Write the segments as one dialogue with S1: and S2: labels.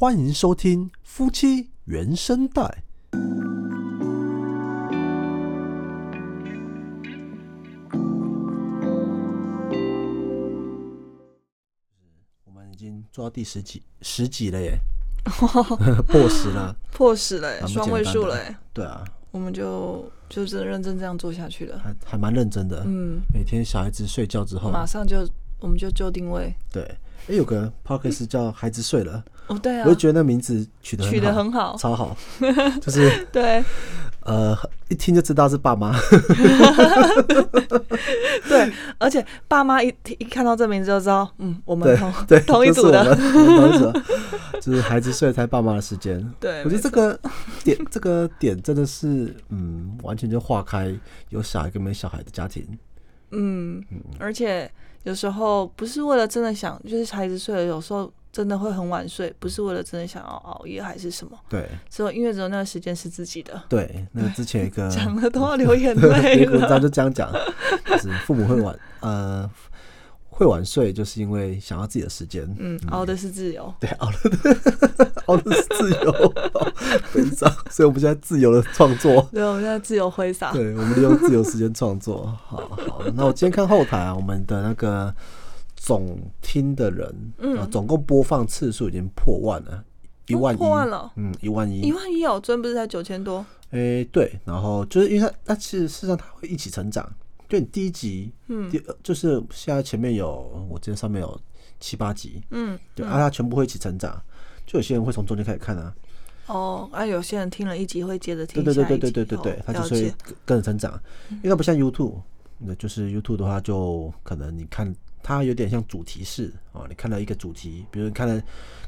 S1: 欢迎收听夫妻原声带。我们已经做到第十集，十集了耶，破十了。
S2: 破十了双位数了耶，
S1: 对啊，
S2: 我们就就真的认真这样做下去了。
S1: 还还蛮认真的。
S2: 嗯，
S1: 每天小孩子睡觉之后，
S2: 马上就我们就就定位。
S1: 对，哎，有个 podcast 叫“孩子睡了”，
S2: 哦，对啊
S1: 我就，觉得那名字取得
S2: 取得很好。
S1: 超好，就是
S2: 对
S1: 呃，一听就知道是爸妈。
S2: 对，而且爸妈一听一看到这名字就知道，嗯，我们同
S1: 对，
S2: 同一组的。
S1: 同一组的，就是孩子睡才爸妈的时间。
S2: 对，
S1: 我觉得这个点，这个点真的是，嗯，完全就划开有小孩跟没小孩的家庭。
S2: 嗯，而且有时候不是为了真的想，就是孩子睡了，有时候真的会很晚睡，不是为了真的想要熬夜还是什么，
S1: 对
S2: 只有因为只有那个时间是自己的，
S1: 对，那个之前一个
S2: 讲了都要流眼
S1: 有
S2: 泪了。
S1: 就这样讲，就是父母会晚呃会晚睡，就是因为想要自己的时间。
S2: 嗯，熬的是自由。
S1: 对，熬的，熬的是自由，挥洒，所以我们现在自由的创作。
S2: 对，我们现在自由挥洒。
S1: 对，我们利用自由时间创作。好好，那我今天看后台啊，我们的那个总听的人，
S2: 嗯
S1: 呃总共播放次数已经破万了，一万一，
S2: 破万了
S1: 嗯，一万一
S2: 一，万一哦，昨天不是才九千多？
S1: 诶、对，然后就是因为它，它其实事实上它会一起成长。就你第一集，
S2: 嗯。
S1: 第呃就是现在前面有，我记得上面有七八集，
S2: 嗯，
S1: 对，啊，它全部会一起成长。就有些人会从中间开始看啊，
S2: 哦，啊，有些人听了一集会接着听
S1: 对对对对对对对对，它就是会。跟着成长，因为它不像 YouTube，那就是 YouTube 的话，就可能你看它有点像主题式哦，你看到一个主题，比如你看了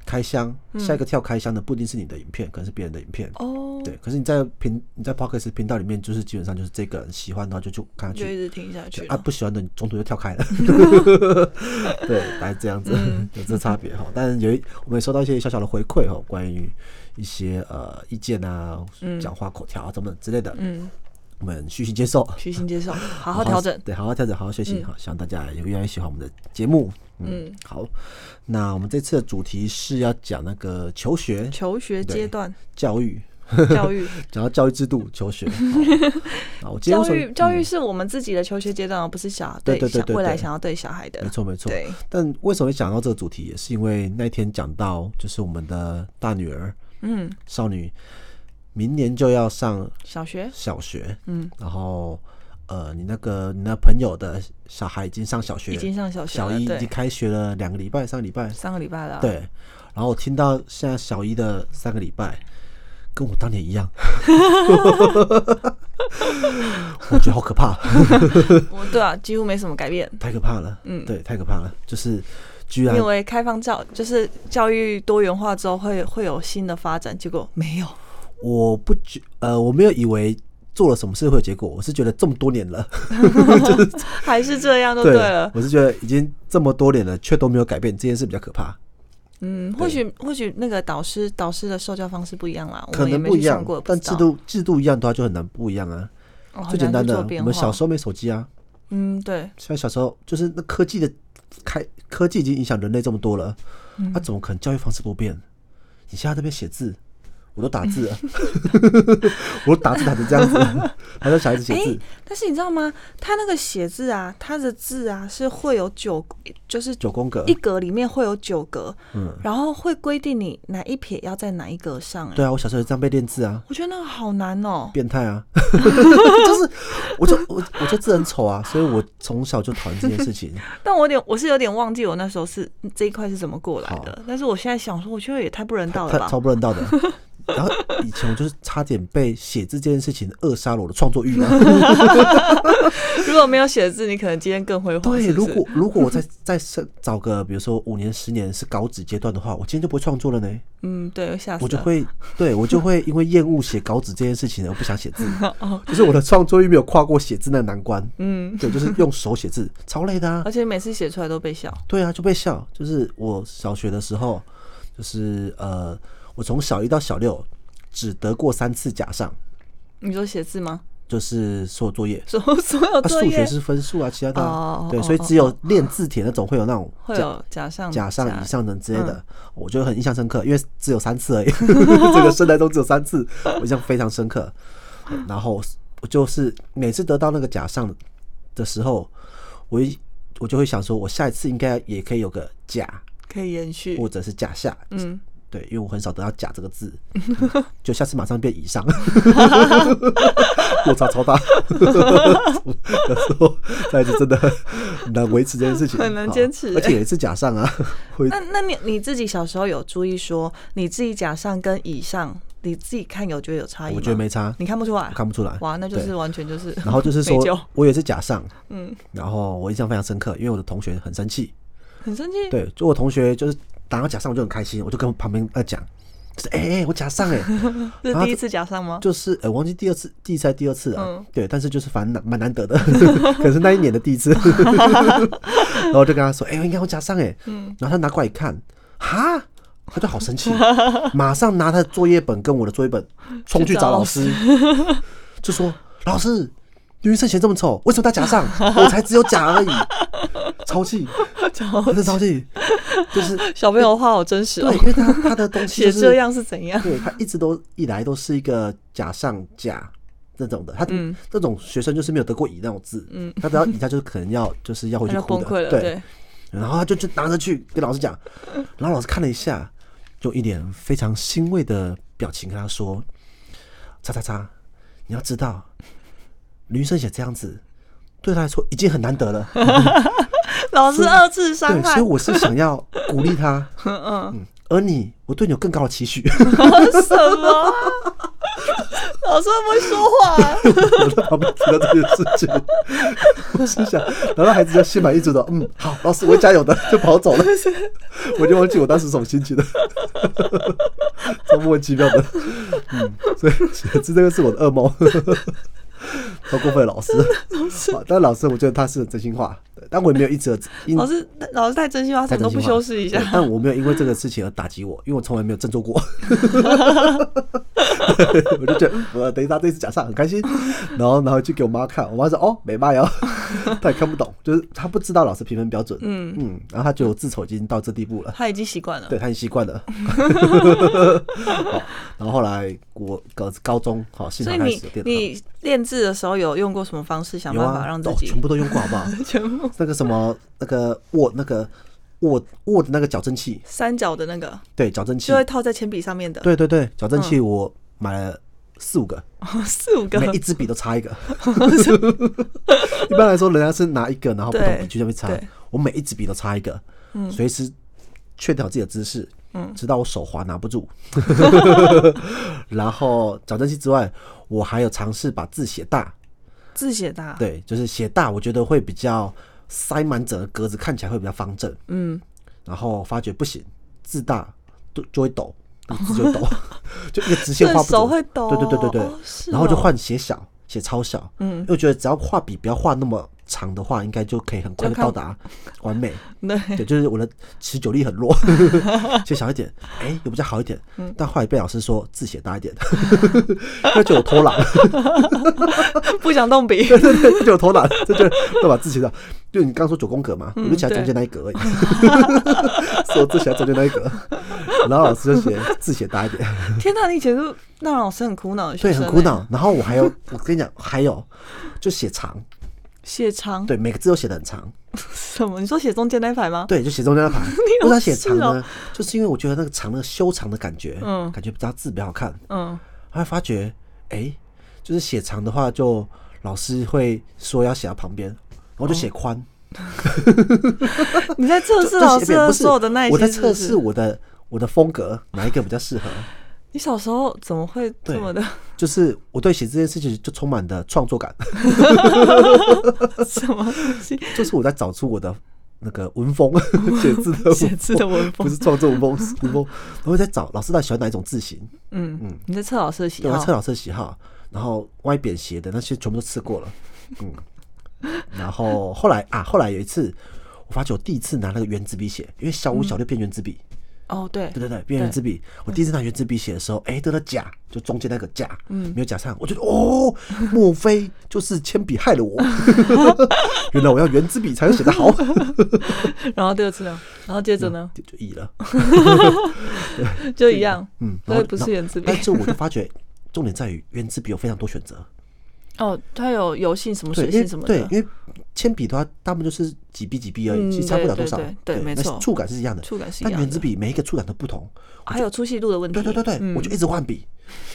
S1: 开箱，下一个跳开箱的不一定是你的影片，可能是别人的影片。
S2: 哦，
S1: 对，可是你在频你在 p o c k e t 频道里面，就是基本上就是这个人喜欢，然后就就看下去，
S2: 就一直听下去
S1: 啊，不喜欢的你中途就跳开了。对，大概这样子，
S2: 嗯。
S1: 有这差别哈。但是有一我们也收到一些小小的回馈哈，关于一些呃意见啊、讲话口条啊等等之类的，
S2: 嗯，
S1: 我们虚心接受，
S2: 虚心接受，好好调整。
S1: 对，好好调整，好好学习，好，希望大家也越来越喜欢我们的节目。嗯。
S2: 嗯，
S1: 好，那我们这次的主题是要讲那个求学。
S2: 求学阶段。
S1: 教育，
S2: 教育，
S1: 讲到教育制度求学。
S2: 教育教育是我们自己的求学阶段，而不是小
S1: 对对
S2: 未来想要对小孩的。
S1: 没。错没错。
S2: 对，
S1: 但为什么会讲到这个主题，也是因为那天讲到，就是我们的大女儿
S2: 嗯，
S1: 少女，明年就要上
S2: 小学，
S1: 小学，
S2: 嗯，
S1: 然后呃，你那个你那朋友的小孩已经上小学，
S2: 已经上小学了，
S1: 小一已经，开学了两个礼拜，三个礼拜，
S2: 三个礼拜了。
S1: 对，，然后我听到现在小一的三个礼拜，跟我当年一样，我觉得好可怕，
S2: 我对啊，几乎没什么改变。
S1: 太可怕了，
S2: 嗯。
S1: 对，太可怕了，就是居然
S2: 因为开放教就是教育多元化之后会会有新的发展，结果没有。
S1: 我不觉呃，我没有以为做了什么事会有结果，我是觉得这么多年了，
S2: 还是这样就对了。
S1: 我是觉得已经这么多年了，却都没有改变，这件事比较可怕，
S2: 嗯，或许或许那个导师导师的受教方式不一样啦，我
S1: 可能不一样但制度制度一样的话就很难不一样啊。
S2: 哦
S1: 最简单的，我们小时候没手机啊，
S2: 嗯，对，
S1: 像小时候就是那科技的开，科技已经影响人类这么多了，
S2: 嗯。
S1: 那、怎么可能教育方式不变？你现在在那边写字，我都打字了，我都打字打成这样子，还在小孩子写字，
S2: 但是你知道吗？他那个写字啊，他的字啊是会有九，就是
S1: 九宫格
S2: 一，格里面会有九格，
S1: 嗯，
S2: 然后会规定你哪一撇要在哪一格上、哎，
S1: 对啊，我小时候也这样被练字啊，
S2: 我觉得那个好难哦、
S1: 变态啊，就是我就我我就字很丑啊，所以我从小就讨厌这件事情。
S2: 但我有点，我是有点忘记我那时候是这一块是怎么过来的。但是我现在想说，我觉得也太不人道了吧
S1: 超？不人道的。然后以前我就是差点被写字这件事情扼杀了我的创作欲望。
S2: 如果没有写字，你可能今天更辉煌。
S1: 对，如果如果我再再是找个，比如说五年、十年是稿纸阶段的话，我今天就不会创作了呢。
S2: 嗯，对，吓死了。
S1: 我就会，对我就会因为厌恶写稿纸这件事情而不想写字，
S2: 哦，
S1: 就是我的创作欲没有跨过写字那难关。
S2: 嗯，
S1: 对，就是用手写字，超累的啊。
S2: 而且每次写出来都被笑。
S1: 对啊，就被笑。就是我小学的时候，就是呃，我从小一到小六只得过三次甲上。
S2: 你说写字吗？
S1: 就是所有作业。
S2: 所所有
S1: 啊，
S2: 作业
S1: 数学是分数啊，其他的啊、对，所以只有练字帖那种会有那种
S2: 会有假上
S1: 甲上以上等之类的，
S2: 嗯
S1: 我觉得很印象深刻，因为只有三次而已，这个生态中只有三次，我印象非常深刻。然后我就是每次得到那个甲上的时候，我一我就会想说，我下一次应该也可以有个甲
S2: 可以延续。
S1: 或者是甲下，
S2: 嗯，
S1: 对，因为我很少得到“甲”这个字，就下次马上变以上，落差超大。有时候那就真的很难维持这件事情，
S2: 很难
S1: 好
S2: 坚持
S1: 而且有一次甲上啊，
S2: 那那你你自己小时候有注意说你自己甲上跟以上，你自己看有觉得有差异吗？
S1: 我觉得没差，
S2: 你看不出来，
S1: 看不出来。
S2: 哇，那就是完全就是。
S1: 然后就是说，我也是假上，
S2: 嗯，
S1: 然后我印象非常深刻，因为我的同学很生气，
S2: 很生气。
S1: 对，就我同学就是打到甲上，我就很开心，我就跟旁边在讲，就是哎哎、我甲上哎、
S2: 是第一次甲上吗？
S1: 就是呃，我忘记第二次、第一次还是第二次啊？
S2: 嗯
S1: 对，但是就是反正难蛮难得的，可是那一年的第一次，然后我就跟他说：“哎、我应该会加上哎。”
S2: 嗯
S1: 然后他拿过来一看，哈，他就好生气，马上拿他的作业本跟我的作业本冲去找老师，就说：“老师，刘云胜写这么丑，为什么他假上？我才只有假而已。”超气，真的超气，就是
S2: 小朋友的话好真实哦
S1: 对，，因为他他的东西就是
S2: 写这样是怎样？
S1: 对他一直都以来都是一个假上甲这种的，他
S2: 嗯
S1: 这种学生就是没有得过乙那种字，嗯，他只要乙，他就是可能要就是要回去哭的。对，
S2: 对，
S1: 然后他就就拿着去跟老师讲，然后老师看了一下，就一脸非常欣慰的表情跟他说：“叉叉叉，你要知道，女生写这样子。”对他来说已经很难得了，
S2: 老师二次伤
S1: 害，所
S2: 害
S1: 以。我是想要鼓励他，
S2: 嗯，
S1: 嗯，而你，我对你有更高的期许。
S2: 什么？老师会不会说话啊？
S1: 我在旁边听到这件事情，我心想，然后孩子就心满意足的，嗯，好，老师，我会加油的，就跑走了。我就忘记我当时什么心情了，超莫名其妙的，嗯，所以写字这个是我的噩梦，超过分的老师。好但老师我觉得他是真心话，对但我也没有一直
S2: 老师，老师太真心话，什么都不修饰一下。
S1: 但我没有因为这个事情而打击我，因为我从来没有振作过。我就觉得我等一下这次假上很开心，然后然后去给我妈看，我妈说哦没卖哦，她也看不懂，就是她不知道老师评分标准，嗯嗯，然后她觉得我自丑已经到这地步了。
S2: 她已经习惯了。
S1: 对，她已经习惯了。好，然后后来我高高中好，幸
S2: 所以你你练字的时候有用过什么方式想办法让，自己
S1: 哦全部都用过好不好？
S2: 全部
S1: 那个什么那个握那个握握的那个矫正器，
S2: 三角的那个？
S1: 对，矫正器。
S2: 就，会套在铅笔上面的，
S1: 对对对，矫正器我买了四五个，
S2: 四五个？
S1: 每一支笔都插一个。一般来说，人家是拿一个，然后不同笔去那边插
S2: 对，
S1: 我每一支笔都插一个，随时确定好自己的姿势，
S2: 嗯。
S1: 直到我手滑拿不住。然后矫正器之外，我还有尝试把字写大，
S2: 字写大。
S1: 对，就是写大，我觉得会比较塞满整个格子，看起来会比较方正。
S2: 嗯，
S1: 然后发觉不行，字大就就会抖，那个字就抖，就一个直线画不
S2: 准。手会抖。
S1: 对对对对对，然后就
S2: 哦
S1: 换写小，写超小，嗯，因为我觉得只要画笔不要画那么长的话，应该就可以很快的到达完美。
S2: 对，
S1: 对，就是我的持久力很弱，写小一点，哎、有比较好一点。
S2: 嗯
S1: 但后来被老师说字写大一点，他觉得我偷懒，
S2: 不想动笔。
S1: 对对对，他觉得我偷懒，就觉得要把字写到。就你刚说九宫格嘛，我就写在中间那一格而已，所以我字写在中间那一格，然后老师就写字写大一点，
S2: 天哪，你以前是让老师很苦恼的学
S1: 对，
S2: 生，欸
S1: 很苦。恼。然后我还有，我跟你讲，还有就写长，
S2: 写长
S1: 对，每个字都写的很长，
S2: 什么？你说写中间那一排吗？
S1: 对，就写中间那排。
S2: 有
S1: 为啥写长呢？就是因为我觉得那个长那个修长的感觉，
S2: 嗯
S1: 感觉比较字比较好看。
S2: 嗯，
S1: 后来发觉，哎、就是写长的话，就老师会说要写到旁边，然后就写宽。
S2: 你在测试
S1: 就
S2: 老师所有的耐心，
S1: 我在测试我的我的风格哪一个比较适合。
S2: 你小时候怎么会这么的？
S1: 就是我对写这件事情就充满的创作感，
S2: 什么东西？
S1: 就是我在找出我的那个文风，写字的文
S2: 写字的文风
S1: 不是创作文风，文风。我会在找老师到底喜欢哪一种字型，
S2: 嗯嗯，你在测老师的喜好
S1: 在测老师的喜好，然后歪扁斜的那些全部都测过了，嗯，然后后来啊，后来有一次，我发觉我第一次拿那个圆珠笔写，因为小五小六变圆珠笔，
S2: 哦，对
S1: 对，对对，变圆珠笔。我第一次拿圆珠笔写的时候，哎，得了甲，就中间那个甲，
S2: 嗯
S1: 没有甲上，我觉得哦，莫非就是铅笔害了我？原来我要圆珠笔才能写得好，
S2: 然后第二次呢，然后接着呢，
S1: 就就乙了。
S2: 就一样，
S1: 嗯，
S2: 所以不是圆珠笔
S1: 但是我就发觉，重点在于圆珠笔有非常多选择。
S2: 哦，它有油性什么，水性什么的，，
S1: 对因为铅笔的话，大部分就是几笔几笔而已，
S2: 嗯
S1: 其实差不了多少。
S2: 对对对没错
S1: 触感是一样的。
S2: 触感是一样的
S1: 但圆珠笔每一个触感都不同。
S2: 还有粗细度的问题。
S1: 对对对对，
S2: 嗯
S1: 我就一直换笔，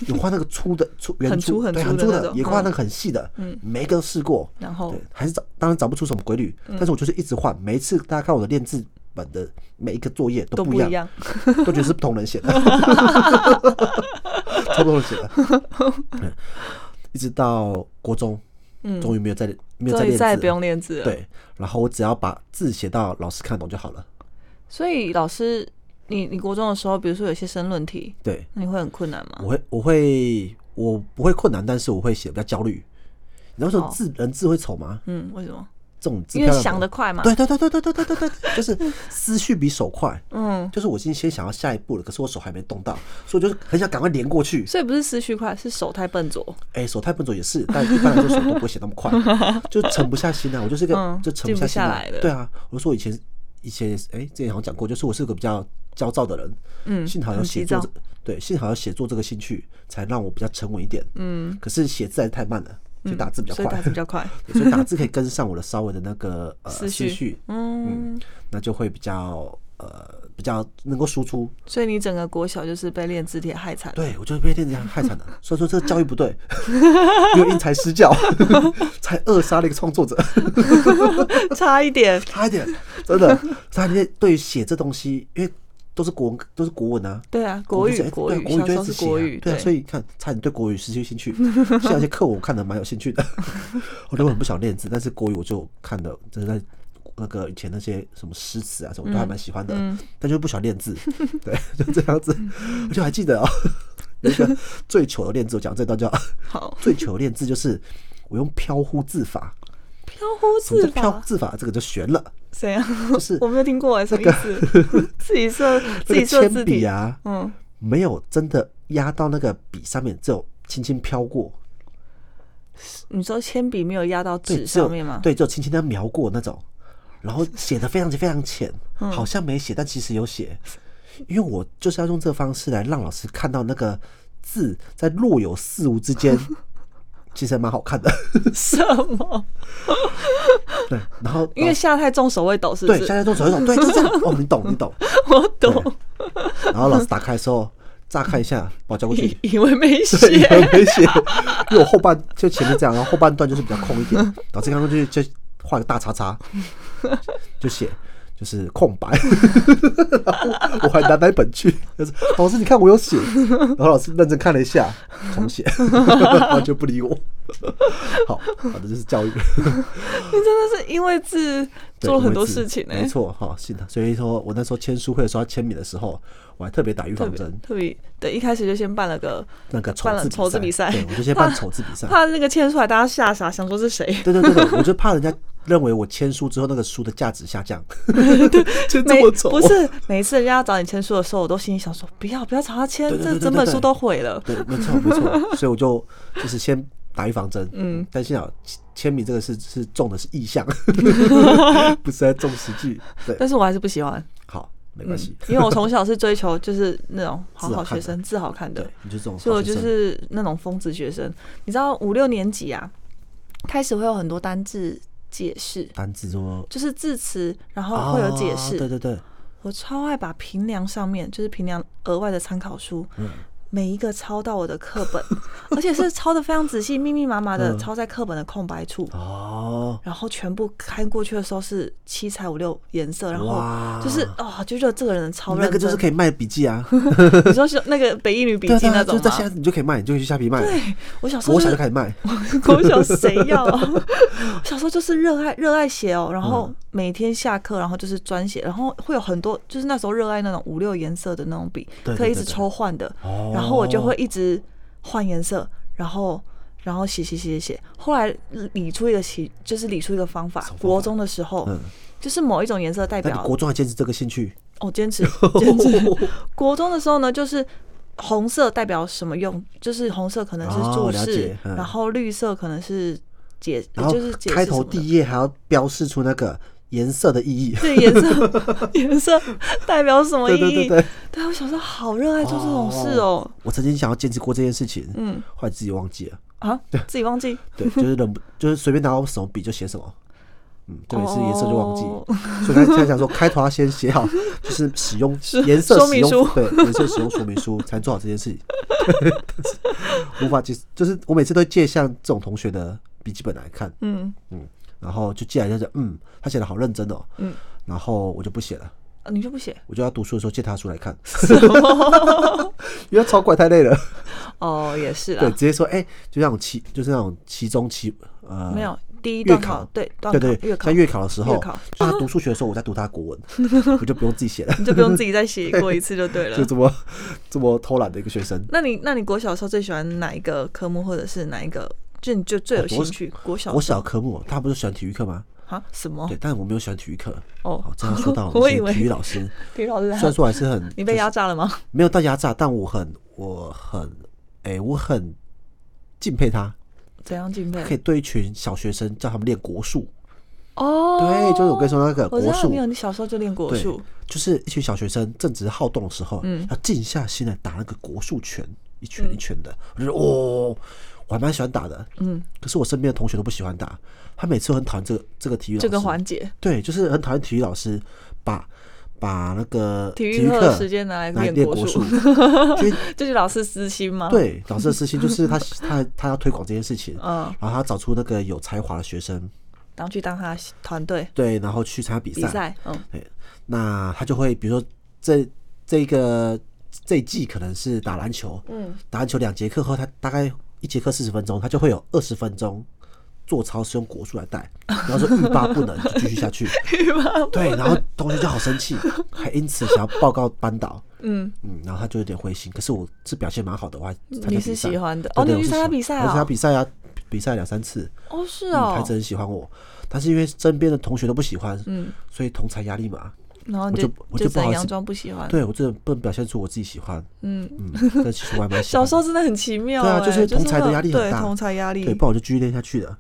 S1: 有换那个粗的粗圆
S2: 很粗很
S1: 对
S2: 粗
S1: 很粗的，也换那个很细的，嗯每一个都试过。
S2: 然后
S1: 对，还是找当然找不出什么规律，
S2: 嗯
S1: 但是我就是一直换，每一次大家看我的练字本的每一个作业都不一样，
S2: 都不一样。
S1: 都觉得是不同人写的，差不多人写的。对一直到国中，终于没有再没有再练字了，
S2: 再也不用练字了。，
S1: 对，然后我只要把字写到老师看懂就好了。
S2: 所以老师，你你国中的时候，比如说有些申论题，
S1: 对，
S2: 那你会很困难吗？
S1: 我会我会我不会困难，但是我会写得比较焦虑。你知道为什么
S2: 哦
S1: 字人字会丑吗？
S2: 嗯，为什么？
S1: 这种
S2: 因为想得快嘛。
S1: 对对对对对对对对对，就是思绪比手快。
S2: 嗯，
S1: 就是我今天先想要下一步了，可是我手还没动到，所以我就是很想赶快连过去。
S2: 所以不是思绪快，是手太笨拙。
S1: 哎、手太笨拙也是，但一般来说手都不会写那么快，就沉不下心来。我就是一个、
S2: 嗯
S1: 就沉不
S2: 下
S1: 心
S2: 下来的
S1: 对啊，我说我以前以前哎、之前好像讲过，就是我是个比较焦躁的人。
S2: 嗯
S1: 幸好有写作这，对，幸好有写作这个兴趣，才让我比较沉稳一点。
S2: 嗯，
S1: 可是写字还是太慢了，所以打字比较快
S2: 所以打。字比较快。
S1: 对所以打字可以跟上我的稍微的那个呃
S2: 思绪，嗯，
S1: 那就会比较呃比较能够输出。
S2: 所以你整个国小就是被练字帖害惨。
S1: 对，我就是被练字帖害惨的。所以说这个教育不对，没有因材施教，才扼杀了一个创作者。
S2: 差一点。
S1: 差一点，真的，差一点。对于写这东西，因为都是国文，都是国文啊。
S2: 对啊，国语国语，
S1: 国语就
S2: 是国语，
S1: 写啊对啊，所以看差点对国语失去兴趣。像有些课文我看的蛮有兴趣的，我都很不想练字，但是国语我就看的，就是在那个以前那些什么诗词啊什么都还蛮喜欢的，
S2: 嗯
S1: 但就不喜欢练字，对，就这样子。我就还记得哦，有一个最糗的练字，我讲这段叫
S2: 好，
S1: 最糗的练字，就是我用飘忽字法。
S2: 飘忽字法，
S1: 飘忽字法？这个就悬了，
S2: 谁啊？
S1: 就是
S2: 我没有听过哎，什么意思？自己设自己
S1: 那个铅
S2: 设字，
S1: 笔啊，
S2: 嗯，
S1: 没有真的压到那个笔上面，只有轻轻飘过。
S2: 你说铅笔没有压到
S1: 对，
S2: 纸上面吗？
S1: 对，只有轻轻的描过那种，然后写的非常非常浅，
S2: 嗯
S1: 好像没写，但其实有写。因为我就是要用这个方式来让老师看到那个字在若有似无之间，其实还蛮好看的。
S2: 什么？
S1: 对，然后
S2: 因为下太重手会抖，是不
S1: 对，
S2: 是？
S1: 现在动手会抖，对，就这样。哦，你懂，你懂。
S2: 我懂，
S1: 然后老师打开的时候，乍看一下，把我交过去
S2: 以。为没
S1: 对，
S2: 写，
S1: 以为没写，因为我后半就前面这样，然后后半段就是比较空一点，导致刚刚就就画个大叉叉，就写就是空白，然 后我还拿那一本去，就是老师你看我有写，然后老师认真看了一下，重写，完全不理我。好，好的，就是教育，
S2: 你真的是因为字做了很多事情呢、
S1: 没错，哈，是的，所以说我那时候签书会的时候要签名的时候，我还特别打预防针，
S2: 特别对，一开始就先办了个
S1: 那个丑
S2: 办了
S1: 字
S2: 比赛。
S1: 对，我就先办丑字比赛，
S2: 怕那个签出来大家吓傻，想说是谁。
S1: 对对对对，我就怕人家认为我签书之后那个书的价值下降，签这
S2: 每
S1: 么丑，
S2: 不是每一次人家要找你签书的时候，我都心里想说不要不要找他签，这整本
S1: 对。
S2: 书都毁了。
S1: 对，没错没错，所以我就就是先打预防针，
S2: 嗯，
S1: 但幸好签签名这个是是中的是意向，不是在中实际，对，
S2: 但是我还是不喜欢，
S1: 好，没关系，
S2: 因为我从小是追求就是那种 好
S1: 好
S2: 学生，字好看的。
S1: 对，，你就这种
S2: 所以我就是那种疯子学生。你知道五六年级啊，开始会有很多单字解释，
S1: 单字说
S2: 就是字词，然后会有解
S1: 啊
S2: 释。
S1: 对对对，
S2: 我超爱把平梁上面就是平梁额外的参考书，
S1: 嗯
S2: 每一个抄到我的课本，而且是抄的非常仔细，密密麻麻的
S1: 嗯
S2: 抄在课本的空白处。
S1: 哦，
S2: 然后全部看过去的时候是七彩五六颜色，然后就是哦，就觉得这个人超认真。
S1: 那个就是可以卖笔记啊，
S2: 你说是那个北一女笔记那种吗
S1: 就在现？在你就可以卖，你就可以去下皮卖，
S2: 对，我小时候
S1: 国
S2: 就是
S1: 小就开始卖，
S2: 我小谁要啊？小时候就是热爱热爱写哦，然后
S1: 嗯
S2: 每天下课，然后就是专写，然后会有很多，就是那时候热爱那种五六颜色的那种笔，可以一直抽换的，
S1: 哦
S2: 然后我就会一直换颜色，然后。然后写写写写写，后来理出一个写，就是理出一个方法国中的时候，
S1: 嗯，
S2: 就是某一种颜色代表
S1: 国中还坚持这个兴趣？
S2: 哦，坚持 坚持。国中的时候呢，就是红色代表什么用？就是红色可能是
S1: 哦
S2: 注释然后绿色可能是解，就是
S1: 开头第一页还要标示出那个颜色的意义。
S2: 对颜色 颜色代表什么意义？
S1: 对对对对，
S2: 对我小时候好热爱做这种事哦。
S1: 我曾经想要坚持过这件事情，
S2: 嗯
S1: 后来自己忘记了。
S2: 啊，自己忘记，
S1: 对，就是忍不，就是随便拿到什么笔就写什么。嗯，对每次颜色就忘记，
S2: 哦
S1: 所以他现在讲说开头要先写好，就是使用颜色使用
S2: 说明书
S1: 对颜色使用说明书才能做好这件事情。但是无法接，就是我每次都借像这种同学的笔记本来看，
S2: 嗯嗯
S1: 然后就借来就是嗯，他写的好认真哦，
S2: 嗯，
S1: 然后我就不写了，
S2: 啊你就不写？
S1: 我就要读书的时候借他书来看，因为他超怪太累了，
S2: 哦，也是
S1: 啊
S2: 对，
S1: 直，接说哎、就那种期就是那种期中期呃
S2: 没有第一
S1: 月
S2: 段考
S1: 考。
S2: 对段
S1: 对对，
S2: 考月考。
S1: 在月考的时候他读数学的时候，我在读他国文，我就不用自己写了，
S2: 你就不用自己再写过一次就对了。
S1: 就。这么这么偷懒的一个学生。
S2: 那你那你国小的时候最喜欢哪一个科目，或者是哪一个就你就最有兴趣？国小
S1: 我小科目，他不是喜欢体育课吗？
S2: 啊什么
S1: 对，？但是我没有喜欢体育课。
S2: 哦
S1: 好，这样说到
S2: 我以为
S1: 体育老师，
S2: 体育老师
S1: 虽然说还是很
S2: 你被压榨了吗？
S1: 没有到压榨，但我很我很哎、我很敬佩他，
S2: 怎样敬佩
S1: 可以
S2: 佩？
S1: 对一群小学生叫他们练国术。
S2: 哦，
S1: 对，就是我跟你说那个国术
S2: 我知道你，有，你小时候就练国
S1: 对
S2: 术，，
S1: 就是一群小学生正值好动的时候，
S2: 嗯
S1: 要静下心来打那个国术拳，一拳一拳的，我就觉得哦，我还蛮喜欢打的。
S2: 嗯，
S1: 可是我身边的同学都不喜欢打，他每次都很讨厌这个这个体育老师。
S2: 这个环节，
S1: 对，就是很讨厌体育老师把把那个
S2: 体
S1: 育
S2: 育课时间拿来练国术
S1: 练国术，因为
S2: 这是老师私心吗？，
S1: 对老师的私心就是他 他他要推广这件事情，
S2: 嗯，
S1: 然后他找出那个有才华的学生，
S2: 然后去当他团队
S1: 对，然后去参加比赛，
S2: 比赛，嗯
S1: 对，那他就会比如说这这个这一季可能是打篮球，
S2: 嗯，
S1: 打篮球两节课后，他大概一节课四十分钟，他就会有二十分钟做操是用国术来带，然后说欲罢不能就继续下去，对，然后同学就好生气，还因此想要报告班导，
S2: 嗯，
S1: 嗯，然后他就有点灰心，可是我是表现蛮好的，我还参加比赛，
S2: 你是喜欢的？
S1: 对
S2: 哦你去参加
S1: 比赛啊？我参加
S2: 比赛啊
S1: 比赛两三次，
S2: 哦是
S1: 嗯，孩
S2: 哦
S1: 子，很喜欢我，但是因为身边的同学都不喜欢，
S2: 嗯，
S1: 所以同才压力嘛，我
S2: 然后你
S1: 就我
S2: 就
S1: 就不好
S2: 佯装不喜欢，
S1: 对我真的不能表现出我自己喜欢，
S2: 嗯，
S1: 嗯，但其实我还蛮喜
S2: 小
S1: 欢小。
S2: 时候真的很奇妙欸，
S1: 对啊就是同才的
S2: 会
S1: 压力很大
S2: 对同才压力
S1: 对，，不然我就继续练下去的。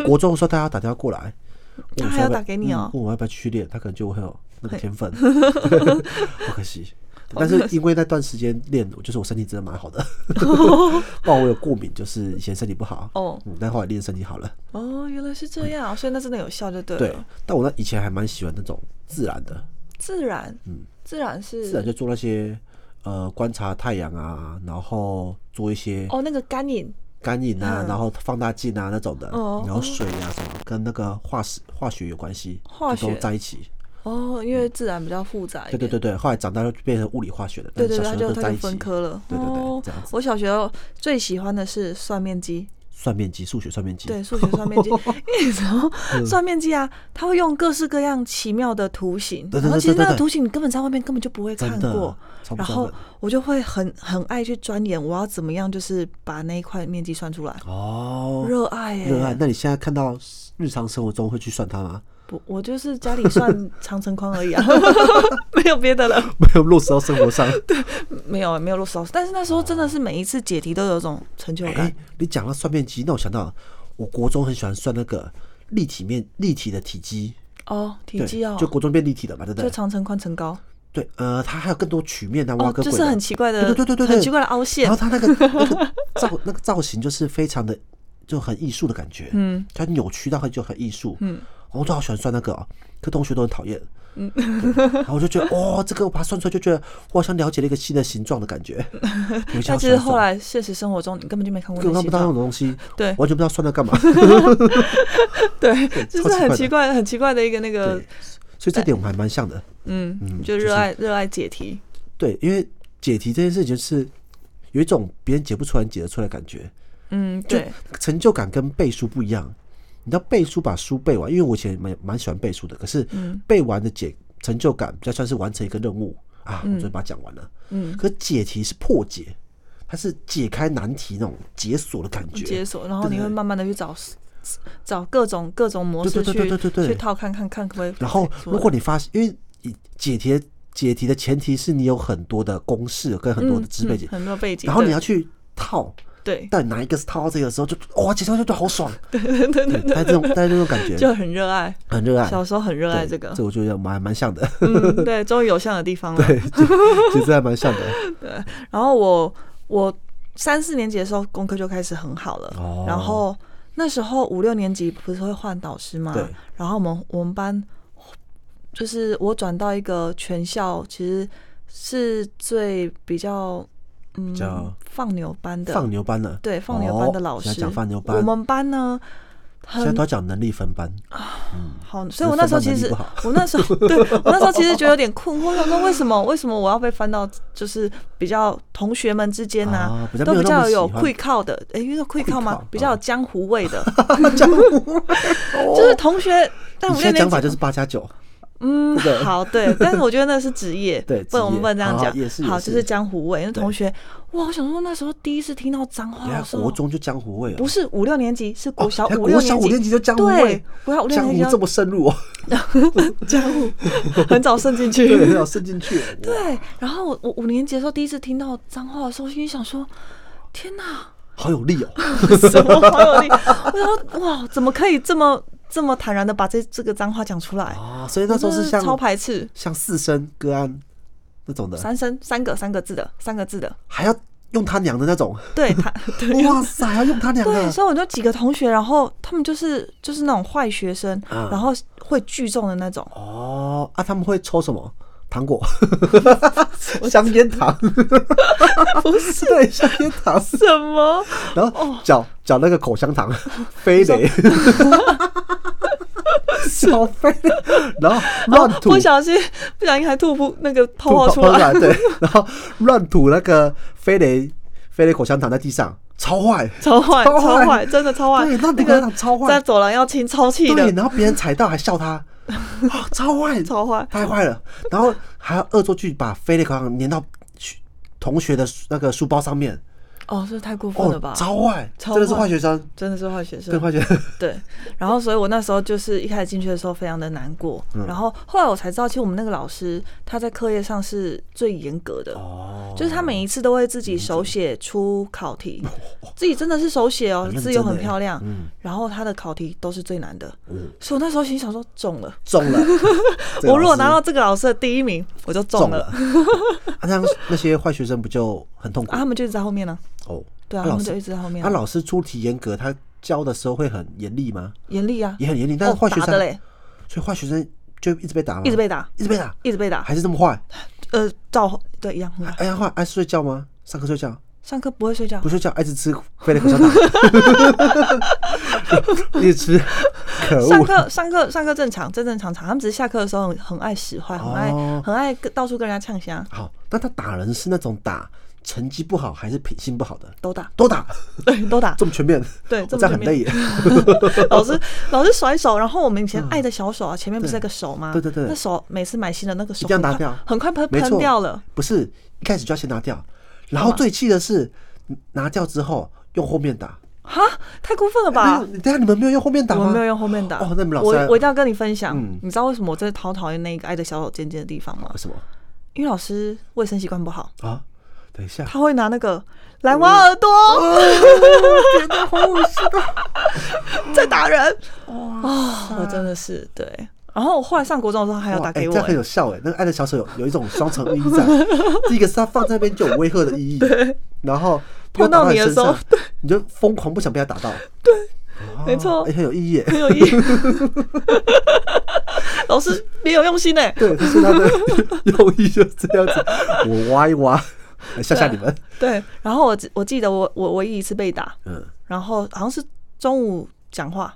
S1: 我国中的时候，大家打电话过来，
S2: 他还要打给你哦
S1: 嗯问我要不要继续练，他可能就会有那个天分，好可惜。但是因为那段时间练，我就是我身体真的蛮好的，不然我有过敏，就是以前身体不好，
S2: 哦
S1: 嗯，但后来练身体好了。
S2: 哦，原来是这样，所以那真的有效就对
S1: 对
S2: 了。，
S1: 但我那以前还蛮喜欢那种自然的，
S2: 自然，
S1: 嗯，
S2: 自然是
S1: 自然就做那些呃观察太阳啊，然后做一些
S2: 哦，那个干饮
S1: 干影啊，
S2: 嗯
S1: 然后放大镜啊那种的，
S2: 哦
S1: 然后水啊什么跟那个化石化学有关系，就
S2: 化学
S1: 都在一起。
S2: 哦，因为自然比较复杂一点。
S1: 对对对对，后来长大就变成物理化学的，
S2: 对对对，就。分科了。
S1: 对对对
S2: 哦
S1: 这样子
S2: 我小学最喜欢的是算面机，
S1: 算面积、数学算面积，
S2: 对，数学算面积，因为你知道
S1: 嗯。
S2: 算面积啊，他会用各式各样奇妙的图形，然后其实那个图形你根本在外面根本就不会看过，然后我就会很很爱去钻研，我要怎么样就是把那一块面积算出来，
S1: 哦，
S2: 热爱耶，
S1: 热爱。那你现在看到日常生活中会去算它吗？
S2: 不，我就是家里算长城框而已啊，没有别的了，
S1: 没有落实到生活上。
S2: 对没有没有落实到，但是那时候真的是每一次解题都有种成就
S1: 哎、
S2: 感，
S1: 你讲到算面积，那我想到我国中很喜欢算那个立体面立体的体积，
S2: 哦，体，积哦，
S1: 就国中变立体的嘛，对不对？
S2: 就长乘宽乘高，
S1: 对，呃，它还有更多曲面啊，挖
S2: 哦，
S1: 个
S2: 就是很奇怪的，
S1: 对对对对对
S2: 很奇怪的凹陷
S1: 然后，它那个 那个造那个造型就是非常的就很艺术的感觉，
S2: 嗯
S1: 它扭曲到很就很艺术，
S2: 嗯，
S1: 我最好喜欢算那个、哦，可同学都很讨厌，嗯，然后我就觉得哇、这个我把它算出来就觉得我好像了解了一个新的形状的感觉，
S2: 但其实后来现实生活中你根本就没看过
S1: 根本看不到那种东西，
S2: 对
S1: 完全不知道算它干嘛，
S2: 对，就是很
S1: 奇怪
S2: 很奇怪的一个那个，
S1: 所以这点我们还蛮像的，
S2: 嗯，
S1: 嗯
S2: 就热爱热爱解题，
S1: 对，因为解题这件事情就是有一种别人解不出来你解得出来的感觉，
S2: 嗯，
S1: 就
S2: 对，
S1: 成就感跟背书不一样。你知道背书把书背完，因为我以前蛮蛮喜欢背书的，可是
S2: 嗯。
S1: 背完的解成就感比较算是完成一个任务。啊，我终于把它讲完了。
S2: 嗯，
S1: 可解题是破解，它是解开难题那种解锁的感觉。
S2: 解锁，然后你
S1: 对
S2: 会慢慢的去找找各种各种模式去去套看看看可不可以。
S1: 然后如果你发现，因为解题的解题的前提是你有很多的公式跟很多的背景
S2: 嗯，很多背景，
S1: 然后你要去套，
S2: 对。
S1: 但哪一个是套到这个的时候就哇，解出来就好爽，对对对对，大概这种大概这种感觉，
S2: 就很热爱，
S1: 很热爱，
S2: 小时候很热爱
S1: 对
S2: 这个，
S1: 这我觉得蛮蛮像的，
S2: 嗯，对，终于有像的地方了。
S1: 对，其实还蛮像的，对
S2: 然后我我三四年级的时候功课就开始很好了，
S1: 哦。
S2: 然后那时候五六年级不是会换导师嘛？
S1: 对。
S2: 然后我们我们班就是我转到一个全校，其实是最比较嗯
S1: 比较
S2: 放牛班的，
S1: 放牛班的，
S2: 对放牛班的老师。
S1: 讲放牛班。
S2: 我们班呢很
S1: 现在都要讲能力分班。
S2: 啊，好，所以我那时候其实我那时候 对我那时候其实觉得有点困惑，我想说为什么为什么我要被翻到就是比较同学们之间呢、
S1: 啊
S2: 都比较有
S1: 喜欢。
S2: 会靠的，哎、因为会靠吗？比较有江湖味的，
S1: 江湖，
S2: 就是同学。但我
S1: 现在讲法就是八加九，
S2: 嗯，好对，但是我觉得那是职业，
S1: 对
S2: 不能我们不能这样讲
S1: 好也是，
S2: 好，就是江湖味。那
S1: 对。
S2: 同学，哇，我想说那时候第一次听到脏话的时候。
S1: 国，中就江湖味了，
S2: 不是五六年级，是国小
S1: 哦
S2: 五六年
S1: 国小五年级就江湖
S2: 对
S1: 味，，
S2: 国小五六年级
S1: 这么深入哦，
S2: 江湖，很早渗进去，
S1: 对，要渗进去，
S2: 对，然后我我五年级的时候第一次听到脏话的时候，心里想说：天哪，
S1: 好有力哦，
S2: 什么好有力！我想说哇，怎么可以这么这么坦然的把这这个脏话讲出来？
S1: 啊，所以那时候是像
S2: 超排斥，
S1: 像四声歌安那种的，
S2: 三声三个三个字的三个字的，
S1: 还要用他娘的那种，
S2: 对 他对。
S1: 哇塞，还要用他娘
S2: 对，
S1: 的，
S2: 所以我就几个同学，然后他们就是就是那种坏学生，
S1: 嗯
S2: 然后会聚众的那种，
S1: 哦啊，他们会抽什么？糖果，香烟糖，不是。对香烟糖，
S2: 什么？
S1: 然后嚼嚼那个口香糖，飞雷，小飞，然后乱吐，
S2: 不小心不小心还吐不那个泡
S1: 吐
S2: 泡出来，
S1: 对，然后乱吐那个飞雷飞雷口香糖在地上，超坏，
S2: 超坏
S1: 超坏，
S2: 真的超坏。那
S1: 口香
S2: 个
S1: 糖超坏。
S2: 在，走廊要清超气
S1: 对，
S2: 的，
S1: 然后别人踩到还笑他，啊，超坏，
S2: 超坏。
S1: 太坏了，然后还要恶作剧把飞雷口香糖粘到同学的那个书包上面，
S2: 哦，这太过分了
S1: 哦
S2: 吧，？
S1: 超坏，
S2: 超
S1: 真的是
S2: 坏
S1: 坏学生，
S2: 真的是坏学
S1: 对
S2: 生。
S1: 坏学生，
S2: 对，然后所以我那时候就是一开始进去的时候非常的难过，
S1: 嗯
S2: 然后后来我才知道，其实我们那个老师他在课业上是最严格的。
S1: 哦，
S2: 就是他每一次都会自己手写出考题，自己真的是手写哦字又很漂亮。
S1: 嗯，
S2: 然后他的考题都是最难的，
S1: 嗯
S2: 所以我那时候心想说中了。
S1: 中了，
S2: 我如果拿到这个老师的第一名，我就中了。
S1: 那那些坏学生不就很痛苦
S2: 啊，他们就一直在后面呢。
S1: 哦？
S2: 对啊，
S1: 那老师
S2: 他们就一直在后面
S1: 他
S2: 啊。
S1: 老师出题严格，他教的时候会很严厉吗？
S2: 严厉啊，
S1: 也很严厉，但是
S2: 哦
S1: 坏学生，所以坏学生就一直被打吗？
S2: 一直被打，
S1: 一直被打，
S2: 一直被打。
S1: 还是这么坏？
S2: 呃，照对一样坏。
S1: 哎呀，坏爱睡觉吗？上课睡觉？
S2: 上课不会睡觉？
S1: 不，睡觉，爱吃吃飞的口香糖，一直吃，可恶！
S2: 上课上课上课正常正正常常，他们只是下课的时候很很爱使坏，很爱
S1: 哦。
S2: 很爱到处跟人家呛香，
S1: 好，那他打人是那种打成绩不好还是品性不好的？
S2: 都打，
S1: 都打，
S2: 对，都打，
S1: 这么全面，
S2: 对，
S1: 我
S2: 这么全面。
S1: 这样很累。耶。
S2: 老师老师甩手，然后我们以前爱的小手啊，前面不是那个手吗？
S1: 对对对。
S2: 那手每次买新的那个手
S1: 一定要拿掉。
S2: 很快喷喷掉了。
S1: 不是一开始就要先拿掉，然后最气的是拿掉之后用后面打。
S2: 哈，太过分了吧
S1: 有？？等下你们没有用后面打吗？
S2: 我们没有用后面打。
S1: 哦那你们老师
S2: 我我一定要跟你分享
S1: 嗯，
S2: 你知道为什么我真的好讨厌那个爱的小手尖尖的地方吗
S1: 为？什么
S2: 因为老师卫生习惯不好，
S1: 啊？等一下，
S2: 他会拿那个来挖耳朵，
S1: 天哪，好恶心啊！
S2: 在打人。哇，我真的是对。然后我后来上国中的时候，他还要打给我、
S1: 哎这样很
S2: 欸
S1: 有效哎。那个爱的小手有有一种双重意义在，第一个是它放在那边就有威吓的意义，然后
S2: 碰到你的时候
S1: 你就疯狂不想被他打到，对，
S2: 没错。
S1: 哎，很有意义耶。
S2: 很有意义。老师别有用心呢、欸。
S1: 对，就是他的用意就是这样子，我挖一挖，来吓吓你们。
S2: 对，然后我记我记得我我唯一一次被打，
S1: 嗯，
S2: 然后好像是中午讲话，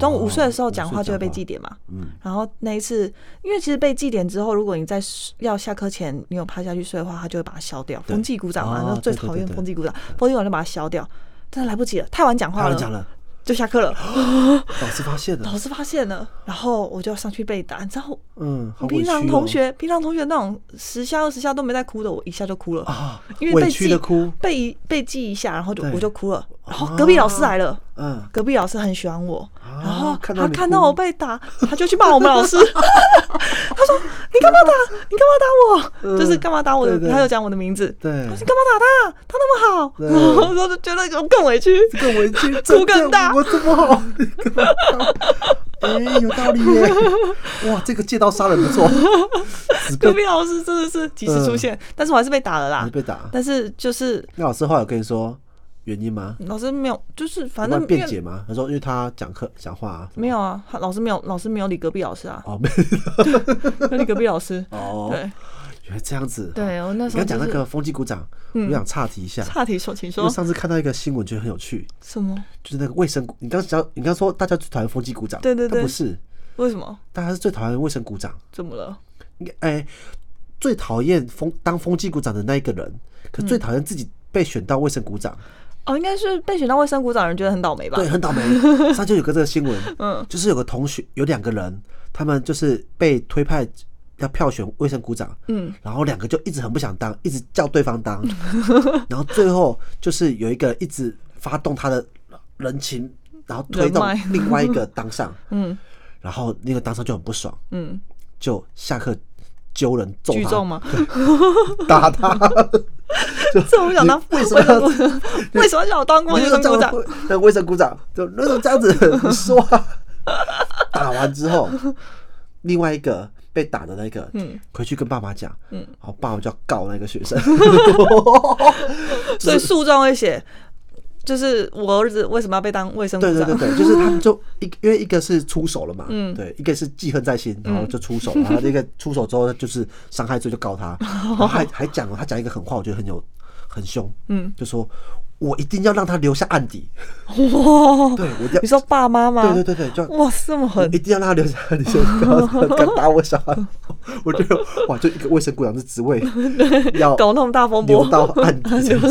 S2: 中午午睡的时候讲话就会被记
S1: 记。
S2: 点嘛。
S1: 嗯，
S2: 然后那一次，因为其实被记点之后，如果你在要下课前你有趴下去睡的话，他就会把它消掉。
S1: 对
S2: 风纪鼓掌嘛，
S1: 哦
S2: 那最讨厌风纪鼓掌，风纪鼓掌就把它消掉。但是来不及了，太晚讲话了，就下课了。
S1: 老师发现了
S2: 老，师发现了，然后我就上去被打。你知道，
S1: 嗯，好
S2: 平常同学，平常同学那种十下二十下都没在哭的，我一下就哭了。
S1: 啊，
S2: 因为被记
S1: 的哭，
S2: 被被记一下，然后就我就哭了。然后隔壁老师来了，
S1: 嗯，
S2: 隔壁老师很喜欢我，然后
S1: 啊
S2: 他
S1: 看到
S2: 我被打，他就去骂我们老师。他说：“你干嘛打？你干嘛打我？就是干嘛打我的？”他就讲我的名字。
S1: 对
S2: 他说：“你干嘛打他？他那么好。”然后我就觉得我更委屈。
S1: 更委屈，
S2: 哭更大
S1: 我这么好，哎，有道理耶！哇，这个借刀杀人不错，
S2: 隔壁老师真的是及时出现，但是我还是被打了啦。
S1: 被打。
S2: 但是就是
S1: 那老师后来有跟你说原因吗？
S2: 老师没有，就是反正
S1: 辩解吗？他说因为他讲课讲话啊，
S2: 没有啊，他老师没有，老师没有理隔壁老师啊，
S1: 哦，没
S2: 有理隔壁老师。
S1: 哦，
S2: 对
S1: 原来这样子。
S2: 对，我那
S1: 你
S2: 时候就是
S1: 刚讲那个风纪鼓掌，我
S2: 嗯
S1: 想岔题一下。
S2: 岔题说，请说
S1: 因为上次看到一个新闻，觉得很有趣，
S2: 什么？
S1: 就是那个卫生鼓。你刚讲，你刚说大家最讨厌风纪鼓掌，
S2: 对对对
S1: 不是，
S2: 为什么？
S1: 大家是最讨厌卫生鼓掌。
S2: 怎么了？
S1: 应该哎、最讨厌风当风纪鼓掌的那一个人，可最讨厌自己被选到卫生鼓掌，
S2: 哦，应该是被选到卫生股长的人觉得很倒霉吧？
S1: 对，很倒霉。上就有个这个新闻，
S2: 嗯。
S1: 就是有个同学有两个人，他们就是被推派要票选卫生股长，
S2: 嗯，
S1: 然后两个就一直很不想当，一直叫对方当，然后最后就是有一个一直发动他的人情，然后推动另外一个当上，
S2: 嗯。
S1: 然后那个当上就很不爽，
S2: 嗯，
S1: 就下课揪人揍他，
S2: 聚众吗？
S1: 打他，
S2: 这我不想当
S1: 为什么
S2: 为什么叫我当卫
S1: 你
S2: 生股长？
S1: 那卫生股长就那种这样子，你说啊，打完之后，另外一个被打的那个，
S2: 嗯
S1: 回去跟爸妈讲，
S2: 嗯
S1: 然后爸妈就要告那个学生，
S2: 所以诉状会写，就是我儿子为什么要被当卫生？
S1: 对对对对，就是他们就一因为一个是出手了嘛，
S2: 嗯。
S1: 对，一个是记恨在心，然后就出手，然后那个出手之后就是伤害罪就告他，然后还还讲了他讲一个狠话，我觉得很有很凶，
S2: 嗯，
S1: 就说我一定要让他留下案底，
S2: 哇，
S1: 对我一定
S2: 你说爸妈吗？
S1: 要，对对对对，就
S2: 哇，这么狠
S1: 一，定要让他留下案底，就敢敢打我小孩，我觉得哇，就一个卫生股长的职位要
S2: 搞那么大风波。
S1: 留到案底，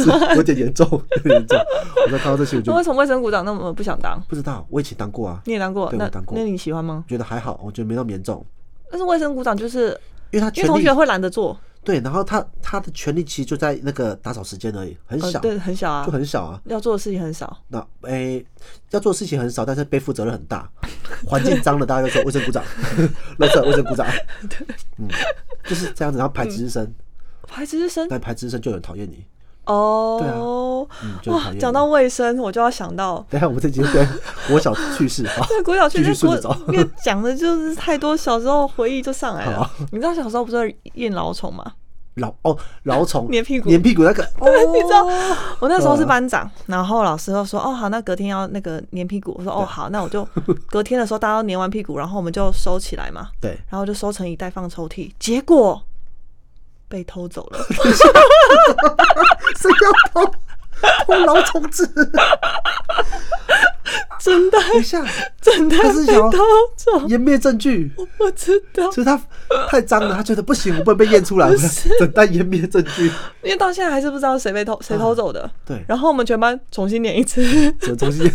S1: 有点严重，有点严重。我在看到这些我就
S2: 那为什么卫生股长那么不想当？
S1: 不知道，我以前当过啊，
S2: 你也当过？那
S1: 对我当过
S2: 那你喜欢吗？
S1: 觉得还好，我觉得没那么严重，
S2: 但是卫生股长就是
S1: 因为他
S2: 因为同学会懒得做，
S1: 对，然后他他的权利其实就在那个打扫时间而已，很
S2: 呃
S1: 小，
S2: 对，很小啊
S1: 就，很小啊。
S2: 要做的事情很少。
S1: 那诶、要做的事情很少，但是背负责任很大。环境脏了，大家就说卫生鼓掌，垃圾卫生鼓掌。对，嗯，就是这样子。然后排值日生，
S2: 排值日生
S1: 但排值日生就有人讨厌你，
S2: 哦，
S1: 嗯，就很讨厌，你。
S2: 哇讲到卫生，我就要想到
S1: 等下我们这集对国小趣事 啊，
S2: 对国小
S1: 继续
S2: 去国因为讲的就是太多小时候回忆就上来了。你知道小时候不是会验老虫吗？
S1: 老哦老虫
S2: 粘屁股
S1: 粘屁股那个，对，
S2: 你知道我那时候是
S1: 嗯
S2: 班长，然后老师就说：“哦，好，那隔天要那个粘屁股。”我说：“哦，好，那我就隔天的时候大家都粘完屁股，然后我们就收起来嘛，
S1: 对，
S2: 然后就收成一袋放抽屉。结果被偷走了，
S1: 谁要偷偷老虫子？
S2: 真的
S1: 等一下，
S2: 真的
S1: 他是想
S2: 偷走，
S1: 湮灭证据。
S2: 我知道，
S1: 所以他太脏了，他觉得不行，我不能被验出来，我要整袋湮灭证据。
S2: 因为到现在还是不知道谁被偷谁偷走的。
S1: 对，
S2: 然后我们全班重新念一次。
S1: 什么东西？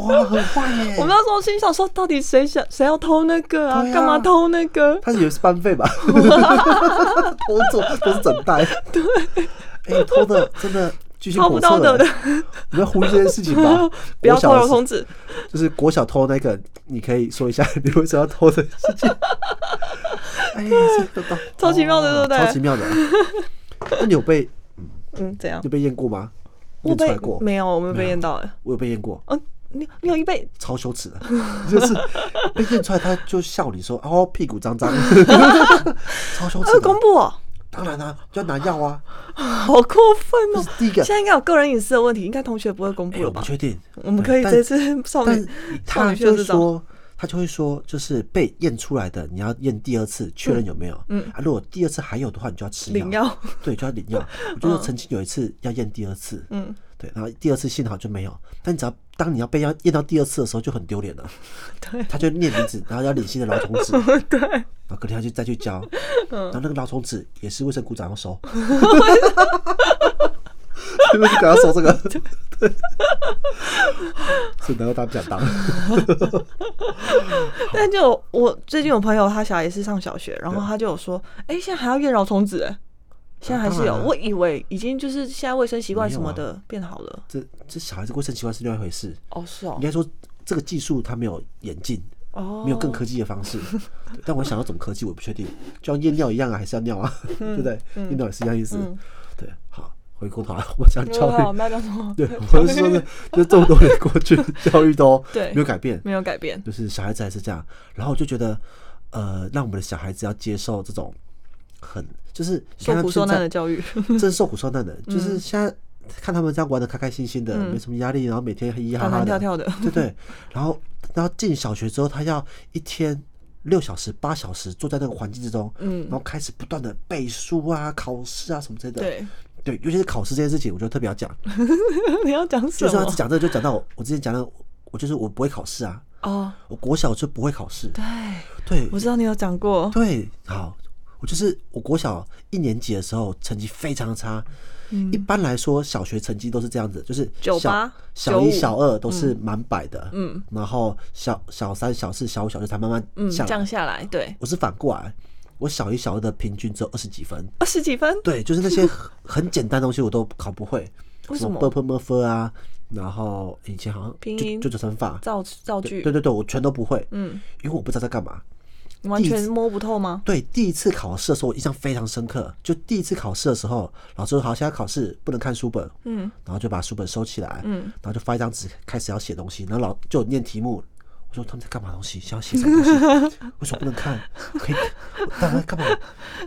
S1: 哇，很坏耶！
S2: 我们那时候心想说，到底谁想谁要偷那个啊？干嘛偷那个？
S1: 他以为是班费吧？偷走都是整袋。对，哎，偷的真的居心叵测
S2: 的
S1: 你。，们要呼吁这件事情吧。
S2: 不要偷
S1: 国小的时
S2: 有童子。
S1: 就是国小偷那个，你可以说一下你为什么要偷的事情。哎，这个都
S2: 超奇妙的对不对
S1: 超奇妙的。那你有被
S2: 嗯，怎样
S1: 你？有被验过吗？
S2: 我被
S1: 过？
S2: 没有，我没有被验到哎。
S1: 我有被验过。
S2: 嗯，你你有一被
S1: 超羞耻的，就是被验出来，他就笑你说哦屁股脏脏，超羞耻
S2: 公布哦，
S1: 当然啦、就要拿药啊，
S2: 好过分哦！
S1: 第一个。
S2: 现在应该有个人隐私的问题，应该同学不会公
S1: 哎、
S2: 布了吧
S1: 我不？确定，
S2: 我们可以这次少
S1: 但
S2: 女少
S1: 他
S2: 女
S1: 就会说，他就会说，就是被验出来的，你要验第二次确认有没有。
S2: 嗯
S1: 啊，如果第二次还有的话，你就要吃
S2: 领药，
S1: 对，就要领药。我就得曾经有一次要验第二次，
S2: 嗯，
S1: 对，然后第二次幸好就没有，但只要当你要被要验到第二次的时候，就很丢脸了。
S2: 对。
S1: 他就念名字，然后要领新的劳虫纸，
S2: 对，
S1: 然后隔天他就再去交，
S2: 嗯。
S1: 然后那个劳虫纸也是卫生股长要收，因为就给他收这个，对，所以难道他不想当？
S2: 但就有我最近有朋友，他小孩也是上小学，然后他就有说，哎，现在还要验蛲虫子，哎，现在还是有。
S1: 啊
S2: 我以为已经就是现在卫生习惯什么的变好了。
S1: 这这小孩子卫生习惯是另外一回事。
S2: 哦，是哦
S1: 应，该说，这个技术它没有演进，
S2: 哦，
S1: 没有更科技的方式。但我想要怎么科技，我不确定，就像验尿一样啊，还是要尿啊，对不对？验尿也是一样意思。
S2: 嗯
S1: 对，好，回过头来，我想教育？对，我是说呢，就这么多年过去，教育都
S2: 对
S1: 没有改变，
S2: 没有改变。
S1: 就是小孩子还是这样。然后我就觉得，呃，让我们的小孩子要接受这种很就是
S2: 受苦受难的教育，
S1: 这是受苦受难的，就是现在看他们这样玩的开开心心的，没什么压力，然后每天嘻嘻哈哈
S2: 跳跳的。
S1: 对对。然后然后进小学之后，他要一天六小时、八小时坐在那个环境之中，
S2: 嗯
S1: 然后开始不断的背书啊、考试啊什么之类的。
S2: 对，
S1: 对，尤其是考试这件事情，我觉得特别要讲。
S2: 你要讲什
S1: 就是要
S2: 么？
S1: 讲这个，就讲到我我之前讲的，我就是我不会考试啊，
S2: 哦，
S1: 我国小就不会考试。
S2: 对，
S1: 对
S2: 我知道你有讲过。
S1: 对，好，我就是我国小一年级的时候成绩非常差。一般来说，小学成绩都是这样子，就是小
S2: 九八
S1: 小一、小二都是满百的，
S2: 嗯，
S1: 然后小小三、小四、小五、小六才慢慢
S2: 嗯，降下来，对，
S1: 我是反过来，我小一、小二的平均只有二十几分。
S2: 二十几分，
S1: 对，就是那些很很简单的东西我都考不会，
S2: 为什么
S1: b p m f 啊，然后以前好像
S2: 拼音
S1: 就就九乘法，
S2: 造造句，
S1: 对对对，我全都不会，
S2: 嗯，
S1: 因为我不知道在干嘛。
S2: 你完全摸不透吗？
S1: 对，第一次考试的时候，我印象非常深刻。就第一次考试的时候，老师说好，现在考试不能看书本，
S2: 嗯
S1: 然后就把书本收起来，
S2: 嗯，
S1: 然后就发一张纸，开始要写东西。然后老就念题目，我说他们在干嘛东西？想要写什么东西？为什么不能看？可以，大家在干嘛？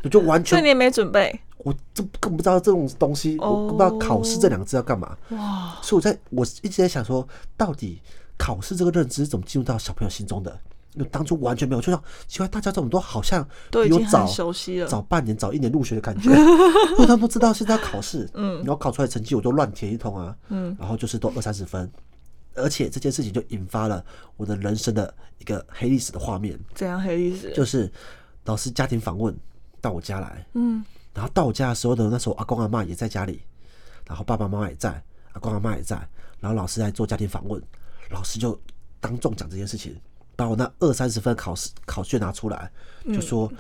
S1: 我就完全
S2: 所以你也没准备
S1: 我这更不知道这种东西，我不知道考试这两个字要干嘛。
S2: 哇？
S1: 所以我在我一直在想说，到底考试这个认知是怎么进入到小朋友心中的？因为当初完全没有，就像奇怪，大家这么多好像
S2: 都已经
S1: 比我早
S2: 熟悉了。
S1: 早半年、早一年入学的感觉，因为他们都知道现在要考试，
S2: 嗯。
S1: 然后考出来的成绩我都乱填一通啊，
S2: 嗯，
S1: 然后就是都二三十分，而且这件事情就引发了我的人生的一个黑历史的画面，
S2: 怎样黑历史？
S1: 就是老师家庭访问到我家来，
S2: 嗯。
S1: 然后到我家的时候呢，那时候阿公阿妈也在家里，然后爸爸妈妈也在，阿公阿妈也在，然后老师在做家庭访问，老师就当众讲这件事情，把我那二三十分考试考卷拿出来，就说，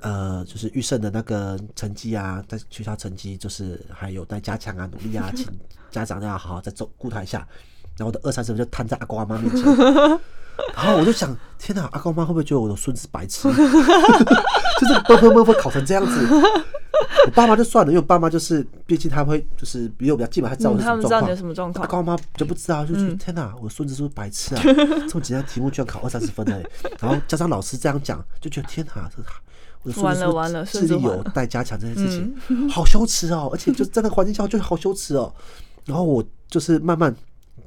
S1: 呃，就是预胜的那个成绩啊，在学校成绩就是还有待加强啊，努力啊，请家长要好好再照顾他一下。然后我的二三十分就摊在阿公阿妈面前，然后我就想，天哪，阿公阿妈会不会觉得我的孙子白痴？就是啵啵啵啵考成这样子。我爸妈就算了，因为我爸妈就是，毕竟他会就是比我比较近嘛，他知道我
S2: 嗯，
S1: 是什
S2: 他们知道你
S1: 么状况。
S2: 的什么状况？
S1: 阿公阿妈就不知道，就觉
S2: 嗯
S1: 得天哪，我的孙子是不是白痴啊？这么简单的题目居然考二三十分呢？然后加上老师这样讲，就觉得天哪，这我的孙子是
S2: 完了完了
S1: 智力有
S2: 孙子完了
S1: 待加强这件事情，好羞耻哦！而且就在那个环境下，就是好羞耻哦。然后我就是慢慢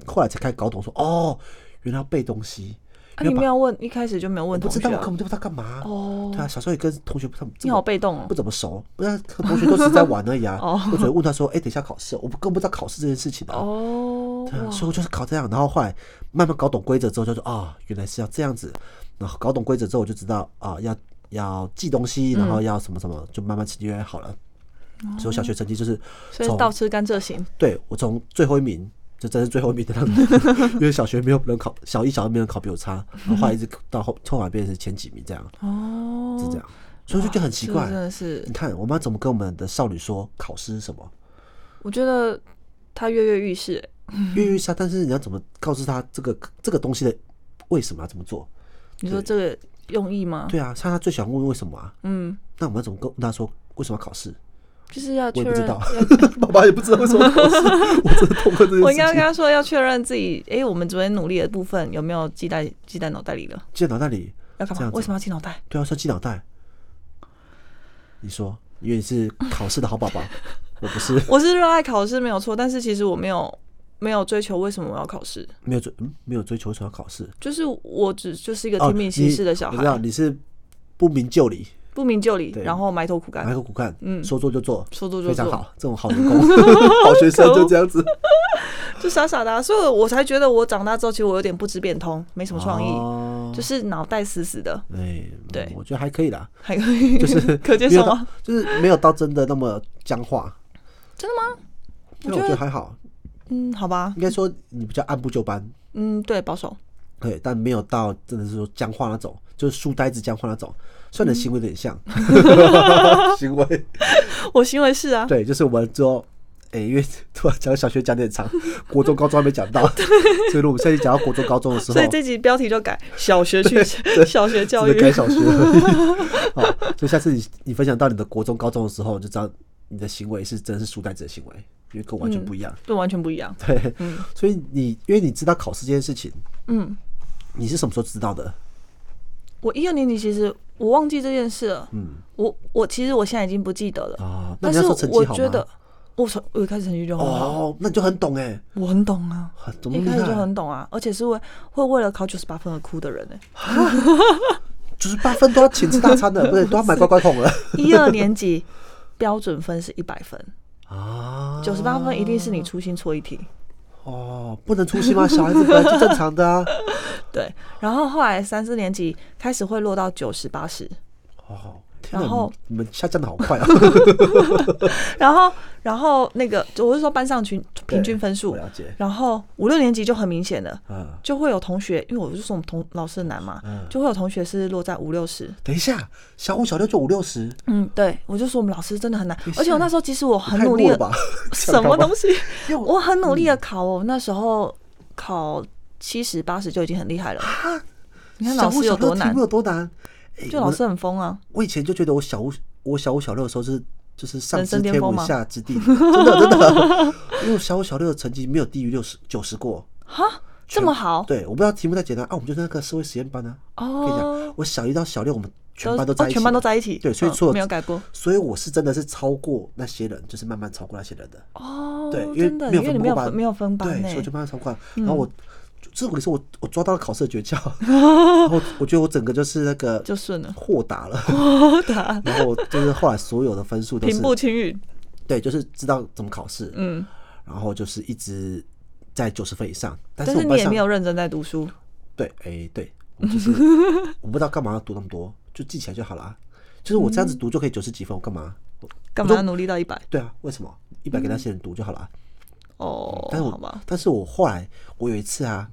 S1: 后来才开始搞懂说，哦，原来要背东西。
S2: 啊，你没有问，一开始就没有问
S1: 不知道，我根
S2: 啊？
S1: 本就不知道干嘛。
S2: 哦
S1: 对啊，小时候也跟同学不怎么
S2: 你好被动哦
S1: 不。怎么熟，不然同学都是在玩而已啊。
S2: 哦
S1: 我只会问他说：“哎、等一下考试哦，我不更不知道考试这件事情啊。
S2: 哦，
S1: 对啊，所以我就是考这样，然后后来慢慢搞懂规则之后，就说啊、原来是要这样子。然后搞懂规则之后，我就知道啊、要要记东西，然后要什么什么，就慢慢成绩越来越好了。所以我小学成绩就是
S2: 所以
S1: 从
S2: 倒吃甘蔗型。
S1: 对我从最后一名，就真是最后一名的样子，因为小学没有人考，小一、小二没有人考比我差，然后后来一直到后后来变成前几名这样，
S2: 哦，
S1: 是这样，所以我就觉得很奇怪
S2: 真。的是
S1: 你，看，我妈怎么跟我们的少女说考试是什么？
S2: 我觉得她跃跃欲试。欸
S1: 跃跃欲试，但是你要怎么告诉她这个这个东西的为什么要这么做？
S2: 你说这个用意吗？
S1: 对啊，像她最喜欢问为什么啊？
S2: 嗯，
S1: 那我们要怎么跟她说为什么要考试？
S2: 就是要确认。
S1: 爸爸也不知道为什么 考试，我真的痛恨这件
S2: 我应该跟
S1: 事情。
S2: 他说要确认自己，哎，我们昨天努力的部分有没有记在记在脑袋里了？
S1: 记在脑袋里，
S2: 要干嘛？为什么要记脑袋？
S1: 对啊，说记脑袋。你说，因为你是 考试的好宝宝，我不是，
S2: 我是热爱考试没有错，但是其实我没有没有追求为什么我要考试，
S1: 没有追，嗯，没有追求什么考试。
S2: 就是我只就是一个
S1: 哦，
S2: 听命行事的小
S1: 你我知道
S2: 孩，
S1: 你是不明就里，
S2: 不明就里，然后埋头苦干。
S1: 埋
S2: 干，
S1: 头苦干，
S2: 嗯。
S1: 说做就做，
S2: 说做就做，
S1: 非常好，这种好员工、好学生就这样子。
S2: 就傻傻的、啊，所以我才觉得我长大之后，其实我有点不知变通，没什么创意，
S1: 哦。
S2: 就是脑袋死死的，
S1: 哎，
S2: 对。
S1: 嗯我觉得还可以啦，
S2: 还可以，
S1: 就是
S2: 可接受吗？
S1: 就是没有到真的那么僵化。
S2: 真的吗？
S1: 我觉得还好，
S2: 嗯，好吧，
S1: 应该说你比较按部就班，
S2: 嗯，对，保守，
S1: 对，但没有到真的是说僵化那种，就是书呆子僵化那种。虽然你的行为有点像，行为
S2: 我行为是啊，
S1: 对，就是我们说哎、因为突然讲小学讲得很长，国中、高中还没讲到，所以我们下期讲到国中、高中的时候，
S2: 所以这集标题就改小学去小学教育。
S1: 改小学而已。好，所以下次你你分享到你的国中、高中的时候，你就知道你的行为是真的是书呆子的行为，因为跟我完全不一样。
S2: 对，完全不一样。
S1: 对，所以你因为你知道考试这件事情，
S2: 嗯，
S1: 你是什么时候知道的？
S2: 我一二年级其实我忘记这件事了。
S1: 嗯
S2: 我我其实我现在已经不记得了。
S1: 啊，那
S2: 但是我觉得？我从我一开始成绩就很好，
S1: 哦，那你就很懂哎，
S2: 我很懂啊，
S1: 很
S2: 开始就？很懂啊，而且是为会为了考九十八分而哭的人呢、
S1: 九十八分都要请吃大餐的，不是都要买乖乖桶了
S2: 一二年级标准分是一百分，
S1: 啊？
S2: 九十八分一定是你粗心错一题。
S1: 哦，不能粗心吗？小孩子本来就正常的啊。
S2: 对，然后后来三四年级开始会落到九十八十，
S1: 哦，
S2: 然后
S1: 你们下降的好快啊！
S2: 然后然后那个我是说班上群平均分数，
S1: 了解。
S2: 然后五六年级就很明显了。
S1: 嗯，
S2: 就会有同学，因为我就说我们同老师很难嘛，
S1: 嗯
S2: 就会有同学是落在五六十。
S1: 等一下，小五、小六就五六十，
S2: 嗯，对，我就说我们老师真的很难而且我那时候其实我很努力的？什么东西？
S1: 我
S2: 我很努力的考，我那时候考七十八十就已经很厉害了。你看老师有多难
S1: 有多难？
S2: 就老师很疯啊。
S1: 我以前就觉得我小五我小五小六的时候是就是上知天文下知地理，真的真的，因为我小五小六的成绩没有低于六十九十过。
S2: 哈，这么好
S1: 对，我不知道题目太简单啊，我们就是那个社会实验班啊。跟你讲
S2: 哦，，
S1: 我小一到小六我们全班都在一起，
S2: 哦全班都在一起，
S1: 对，所以
S2: 嗯
S1: 所有
S2: 没有改过。
S1: 所以我是真的是超过那些人，就是慢慢超过那些人的。
S2: 哦，
S1: 对，因为
S2: 真的，
S1: 没有
S2: 因为你没有
S1: 分
S2: 没有分班
S1: 对，所以我就慢慢超过。然后我，这我是我我抓到了考试的诀窍，然后我觉得我整个就是那个
S2: 就顺了。
S1: 豁达了，
S2: 豁达
S1: 然后就是后来所有的分数都是
S2: 平步青云，
S1: 对，就是知道怎么考试，
S2: 嗯，
S1: 然后就是一直在九十分以上。但
S2: 但是你也没有认真在读书，
S1: 对，哎、对，我就是我不知道干嘛要读那么多，就记起来就好了。就是我这样子读就可以九十几分，我干嘛？
S2: 干嘛要努力到一百？
S1: 对啊，为什么一百给那些人读就好了？
S2: 哦，
S1: 但是我但是我后来我有一次啊，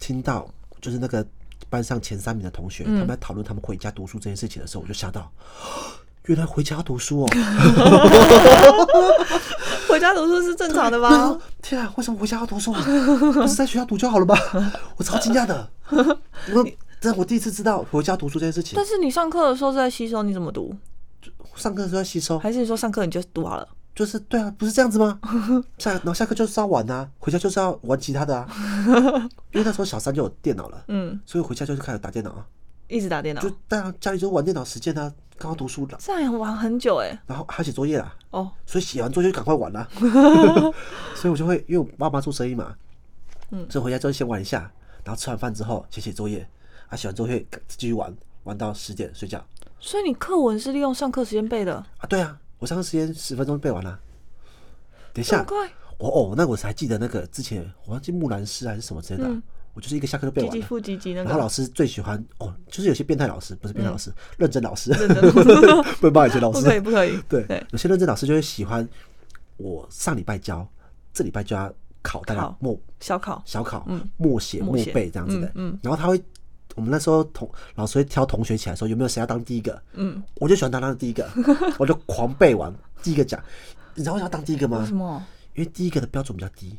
S1: 听到就是那个班上前三名的同学、他们在讨论他们回家读书这件事情的时候，我就吓到，原来回家要读书哦！
S2: 回家读书是正常的
S1: 那时候
S2: 吧？
S1: 天啊，为什么回家要读书啊？不是在学校读就好了吧？我超惊讶的，我这我第一次知道回家读书这件事情
S2: 但。是你上课的时候是在吸收，你怎么读？
S1: 上课的时候在吸收，
S2: 还是你说上课你就读好了？
S1: 就是对啊，不是这样子吗？下然后下课就是要玩啊，回家就是要玩其他的啊。因为那时候小三就有电脑了，
S2: 嗯，
S1: 所以回家就是开始打电脑啊。
S2: 一直打电脑
S1: 就，当然家里就玩电脑时间啊，刚刚读书了，
S2: 这样也玩很久哎。
S1: 然后还要写作业啦，
S2: 哦，
S1: 所以写完作业就赶快玩啦。所以我就会，因为我爸妈做生意嘛，嗯，所以回家之后先玩一下，然后吃完饭之后写写作业，啊，写完作业继续玩，玩到十点睡觉
S2: 所以你课文是利用上课时间背的，
S1: 啊。对啊，我上课时间十分钟背完了。等一下？我哦，那我还记得那个之前我忘记木兰诗还是什么之类的啊、我就是一个下课就背完了。
S2: 几级负几级那个？
S1: 然后老师最喜欢哦，就是有些变态老师，不是变态老师，认真老师，
S2: 认真老
S1: 不能骂以前老师，
S2: 不可以，不可以。
S1: 对，
S2: 对
S1: 有些认真老师就会喜欢我上礼拜教，这礼拜就要考大家
S2: 考
S1: 默
S2: 小考，
S1: 小考，默写默
S2: 默写
S1: 背这样子的。
S2: 嗯嗯
S1: 然后他会，我们那时候同老师会挑同学起来说有没有谁要当第一个，
S2: 嗯，
S1: 我就喜欢当当第一个，我就狂背完第一个讲。你知道为什么要当第一个吗
S2: 为？什么？
S1: 因为第一个的标准比较低。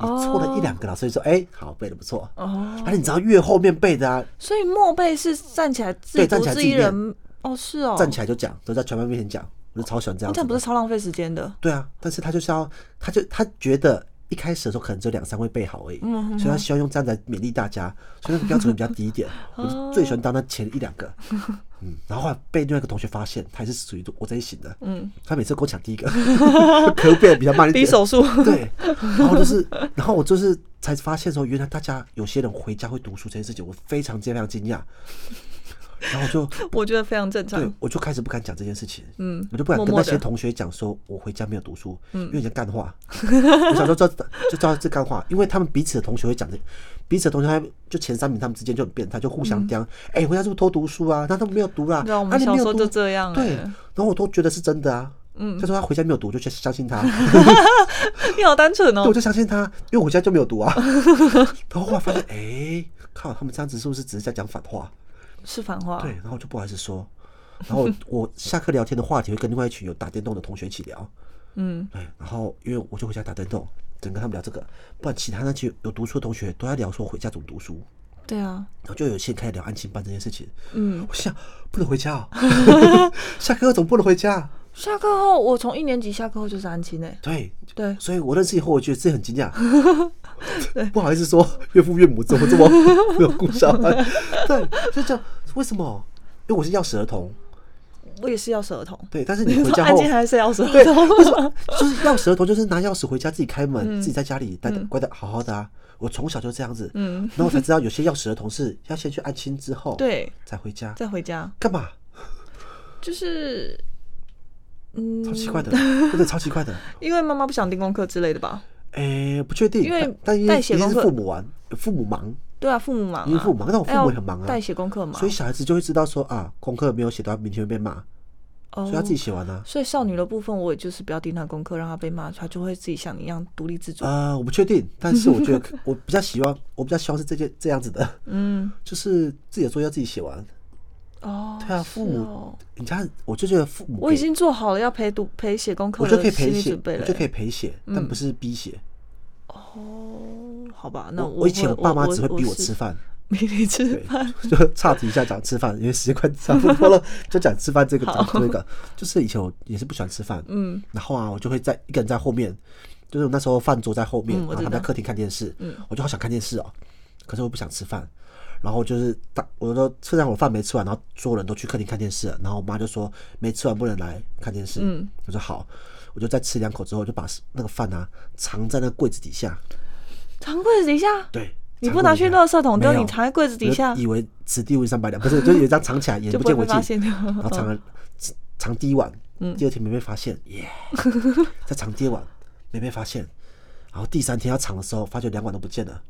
S1: 你
S2: 哦
S1: 错了一两个，老师就说：“哎、好，背的不错。”
S2: 哦，
S1: 而且你知道越后面背的啊，
S2: 所以默背是站起来自己
S1: 对站
S2: 独自
S1: 起来自己
S2: 人。哦，是哦，
S1: 站起来就讲，都在全班面前讲，我就超喜欢这样。
S2: 这样不是超浪费时间的？
S1: 对啊，但是他就是要，他就他觉得一开始的时候可能只有两三位背好而已，
S2: 嗯
S1: 所以他希望用这样来勉励大家，所以那个标准比较低一点。我就最喜欢当那前一两个，嗯，然后后来被另外一个同学发现，他也是属于我这一型的，嗯，他每次跟我抢第一个，可能变得比较慢一点，
S2: 比手速。
S1: 对，然后就是，然后我就是才发现说，原来大家有些人回家会读书这件事情，我非常非常惊讶。然后我就
S2: 我觉得非常正常
S1: 对
S2: 常。，
S1: 我就开始不敢讲这件事情，
S2: 嗯
S1: 我就不敢跟那些同学讲说我回家没有读书，嗯，因为讲干话。我小时候就就知道这干话，因为他们彼此的同学会讲这，彼此的同学还就前三名，他们之间就很变态，就互相刁。哎、回家是不是偷读书啊？那他们没有读啦，
S2: 嗯对啊我们小时候就这样
S1: 对，
S2: 哎
S1: 然后我都觉得是真的啊。嗯，他说他回家没有读，就相信他，
S2: 你好单纯哦
S1: 对我。就相信他，因为我回家就没有读啊。然后后来发现，哎、靠，他们这样子是不是只是在讲反话？
S2: 是反话。
S1: 对，然后我就不好意思说。然后我 我下课聊天的话题会跟另外一群有打电动的同学一起聊，
S2: 嗯，
S1: 对，然后因为我就回家打电动，只能跟他们聊这个，不然其他那些有读书的同学都在聊说回家怎么读书，
S2: 对啊，
S1: 然后就有些人开始聊安亲班这件事情。
S2: 嗯，
S1: 我想不能回家哦，下课后怎么不能回家？
S2: 下课后我从一年级下课后就是安亲诶，
S1: 对，
S2: 对，
S1: 所以我认识以后，我觉得自己很惊讶。不好意思说，岳父岳母怎么这么 没有顾小孩？对，就这样，为什么？因为我是钥匙儿童，
S2: 我也是钥匙儿童，
S1: 对，但是你回家后，
S2: 安亲还是钥匙
S1: 对，
S2: 儿童，
S1: 为什么？就是钥匙儿童，就是拿钥匙回家自己开门，
S2: 嗯
S1: 自己在家里待的乖的好好的啊。我从小就这样子，
S2: 嗯，
S1: 然后我才知道有些钥匙儿童是要先去安亲之后，，
S2: 对，
S1: 再回家，
S2: 再回家
S1: 干嘛？
S2: 就是，嗯，
S1: 超奇怪的，真的超奇怪的。
S2: 因为妈妈不想盯功课之类的吧？
S1: 诶、不确定，
S2: 因为
S1: 但但因
S2: 代
S1: 为一定是
S2: 写功课
S1: 父母玩，父母忙，
S2: 对啊，父母忙、啊，
S1: 因为父母忙，但我父母也很忙啊，
S2: 代写功课嘛，
S1: 所以小孩子就会知道说啊，功课没有写到，明天会被骂，
S2: 哦
S1: 所以他自己写完啊。
S2: 所以少女的部分，我也就是不要盯他功课，让他被骂，他就会自己像你一样独立自主。
S1: 呃，我不确定，但是我觉得 我比较希望，我比较希望是这件这样子的，
S2: 嗯，
S1: 就是自己的作业要自己写完。
S2: 哦，
S1: 对啊，父母
S2: 是哦，
S1: 你看，我就觉得父母
S2: 我已
S1: 给
S2: 经做好了要陪读陪写功课
S1: 我就可以陪写，我就可以
S2: 欸。
S1: 陪写，但不是逼写。
S2: 哦，好吧，那
S1: 我以前我爸妈只会逼我吃饭，
S2: 逼你吃饭。
S1: 就差题一下讲吃饭，因为时间快差不多了，就讲吃饭这个讲这个，就是以前我也是不喜欢吃饭，
S2: 嗯
S1: 然后啊，我就会在一个人在后面，就是我那时候饭桌在后面，然后他在客厅看电视，
S2: 嗯
S1: 我就好想看电视哦，可是我不想吃饭，然后就是大，我说虽然我饭没吃完，然后所有人都去客厅看电视了，然后我妈就说没吃完不能来看电视，
S2: 嗯，
S1: 我说好，我就再吃两口之后，就把那个饭啊藏在那柜子底下，
S2: 藏柜子底下，
S1: 对，
S2: 你不拿去垃圾桶丢，你藏在柜子底下？
S1: 以为此地无银三百两，不是，就是有一张藏起来，眼
S2: 就
S1: 不见为净。然后藏了藏第一碗，
S2: 嗯。
S1: 第二天没被发现，耶，再藏第二碗没被发现，然后第三天要藏的时候，发觉两碗都不见了，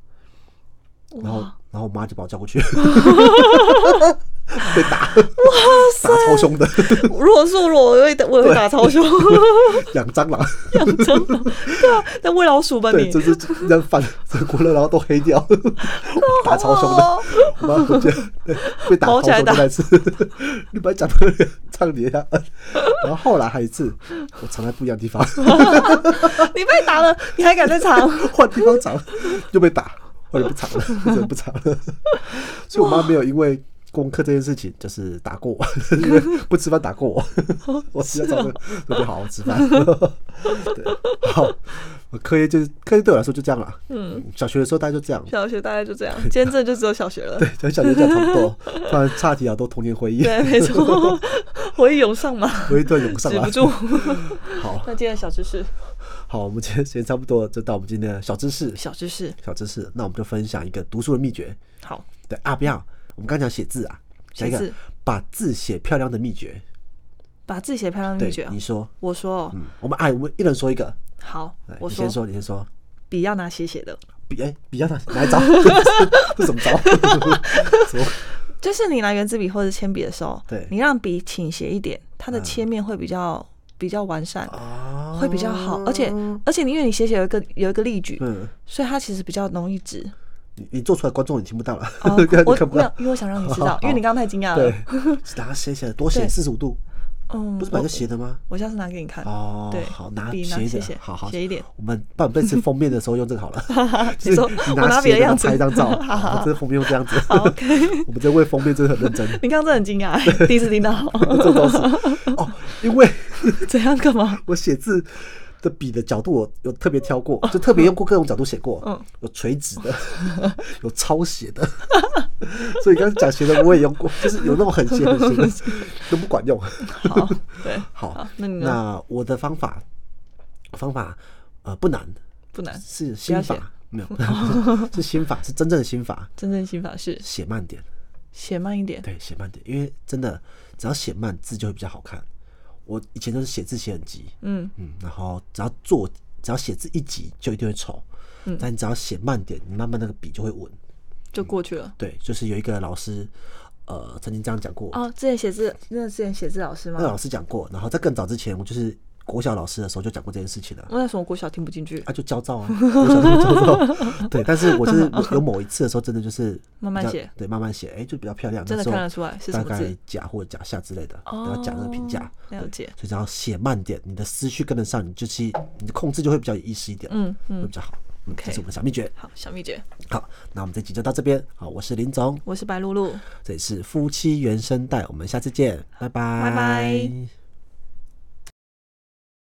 S1: 然后然后我妈就把我叫过去，被打，打超凶的，
S2: 如果是我，我会我也会打超凶，
S1: 养蟑螂，
S2: 养蟑螂。对啊，那喂老鼠吧
S1: 对，
S2: 你
S1: 就？是让饭整锅了，然后都黑掉，打超凶的。妈回家对被打超凶那次，你把讲的唱你一下，然后后来还有一次，我藏在不一样的地方，
S2: 你被打了，你还敢再藏？
S1: 换地方藏，又被打，后来不藏了，不藏了。所以我妈没有因为功课这件事情就是打过我，因 为不吃饭打过我，我实在找个特别好好吃饭。对，好，我课业就是科业对我来说就这样了。嗯，小学的时候大概就这样。
S2: 小学大概就这样，今天真的就只有小学了。
S1: 对，跟小学这样差不多。突然差题啊，都童年回忆，
S2: 对，没错，回忆涌上嘛，
S1: 回忆突然涌上来
S2: 止不。住。
S1: 好
S2: 那今天的小知识，
S1: 好，我们今天时间差不多，就到我们今天的小知识。
S2: 小知识，
S1: 小知识，那我们就分享一个读书的秘诀。
S2: 好，
S1: 对啊，不要，我们刚讲写字啊，讲一个把字写漂亮的秘诀。
S2: 把字写漂亮的秘诀，啊
S1: 你。说，
S2: 我说哦，
S1: 嗯，我们哎，我们一人说一个。
S2: 好，我
S1: 先说，你先说。
S2: 笔要拿斜斜的，
S1: 笔哎，笔要拿哪一招？这什么招？什么？
S2: 就是你拿圆珠笔或者铅笔的时候，
S1: 对
S2: 你让笔倾斜一点，它的
S1: 嗯
S2: 切面会比较比较完善，
S1: 啊
S2: 会比较好。而且而且你因为你写写有一个有一个例举，
S1: 嗯，
S2: 所以它其实比较容易指。
S1: 你你做出来，观众也听不到了，
S2: 哦 我
S1: 看不到，。
S2: 没有因为我想让你知道，因为你刚刚太惊讶
S1: 对
S2: 了。，
S1: 拿它斜斜的，多斜
S2: 对
S1: 四十五度，
S2: 嗯，
S1: 不是本来就斜的吗？
S2: 我下次拿给你看。
S1: 哦，
S2: 对
S1: 好，拿斜的好好
S2: 斜一点。
S1: 我们不然这次封面的时候用这个好了。就是
S2: 你说我拿
S1: 斜的
S2: 样子
S1: 拍一张照，这封面用这样子。我们这为封面真的很认真。
S2: 你刚刚真的很惊讶，第一次听到。
S1: 这都是哦，因为
S2: 怎样干嘛？
S1: 我写字的笔的角度我有特别挑过，就特别用过各种角度写过，
S2: 嗯。
S1: 有垂直的，有超斜的，所以刚刚讲斜的我也用过，就是有那种很斜很斜的都不管用。
S2: 好，对，
S1: 好，
S2: 那？
S1: 那我的方法方法呃不难，
S2: 不难，
S1: 是心法，没有，是心法，是真正的心法，
S2: 真正心法是？
S1: 写慢点，
S2: 写慢一点。
S1: 对，写慢点，因为真的只要写慢字就会比较好看。我以前都是写字写很急，
S2: 嗯，
S1: 嗯，然后只要做，只要写字一急就一定会丑，
S2: 嗯
S1: 但你只要写慢点，你慢慢那个笔就会稳。
S2: 就过去了。
S1: 对，就是有一个老师，呃，曾经这样讲过，
S2: 哦，之前写字，那之前写字老师吗？
S1: 那老师讲过，然后在更早之前，我就是国小老师的时候就讲过这件事情了。
S2: 我那时候国小听不进去，
S1: 啊，就焦躁啊，国小焦躁。对，但是我就是 有某一次的时候，真的就是
S2: 慢慢写
S1: 对，慢慢写，哎、就比较漂亮。
S2: 真的看得出来是
S1: 大概
S2: 什么字。
S1: 甲或甲下之类的，
S2: 哦
S1: 然后讲那个评价。
S2: 了解，
S1: 所以只要写慢点，你的思绪跟得上，你就去你的控制就会比较有意识一点，
S2: 嗯嗯
S1: 会比，较好。嗯，这
S2: OK
S1: 是我们的小秘诀。
S2: 好，小秘诀，
S1: 好，那我们这集就到这边。好，我是林总，
S2: 我是白露露。
S1: 这里是夫妻原声带，我们下次见，拜拜，
S2: 拜拜。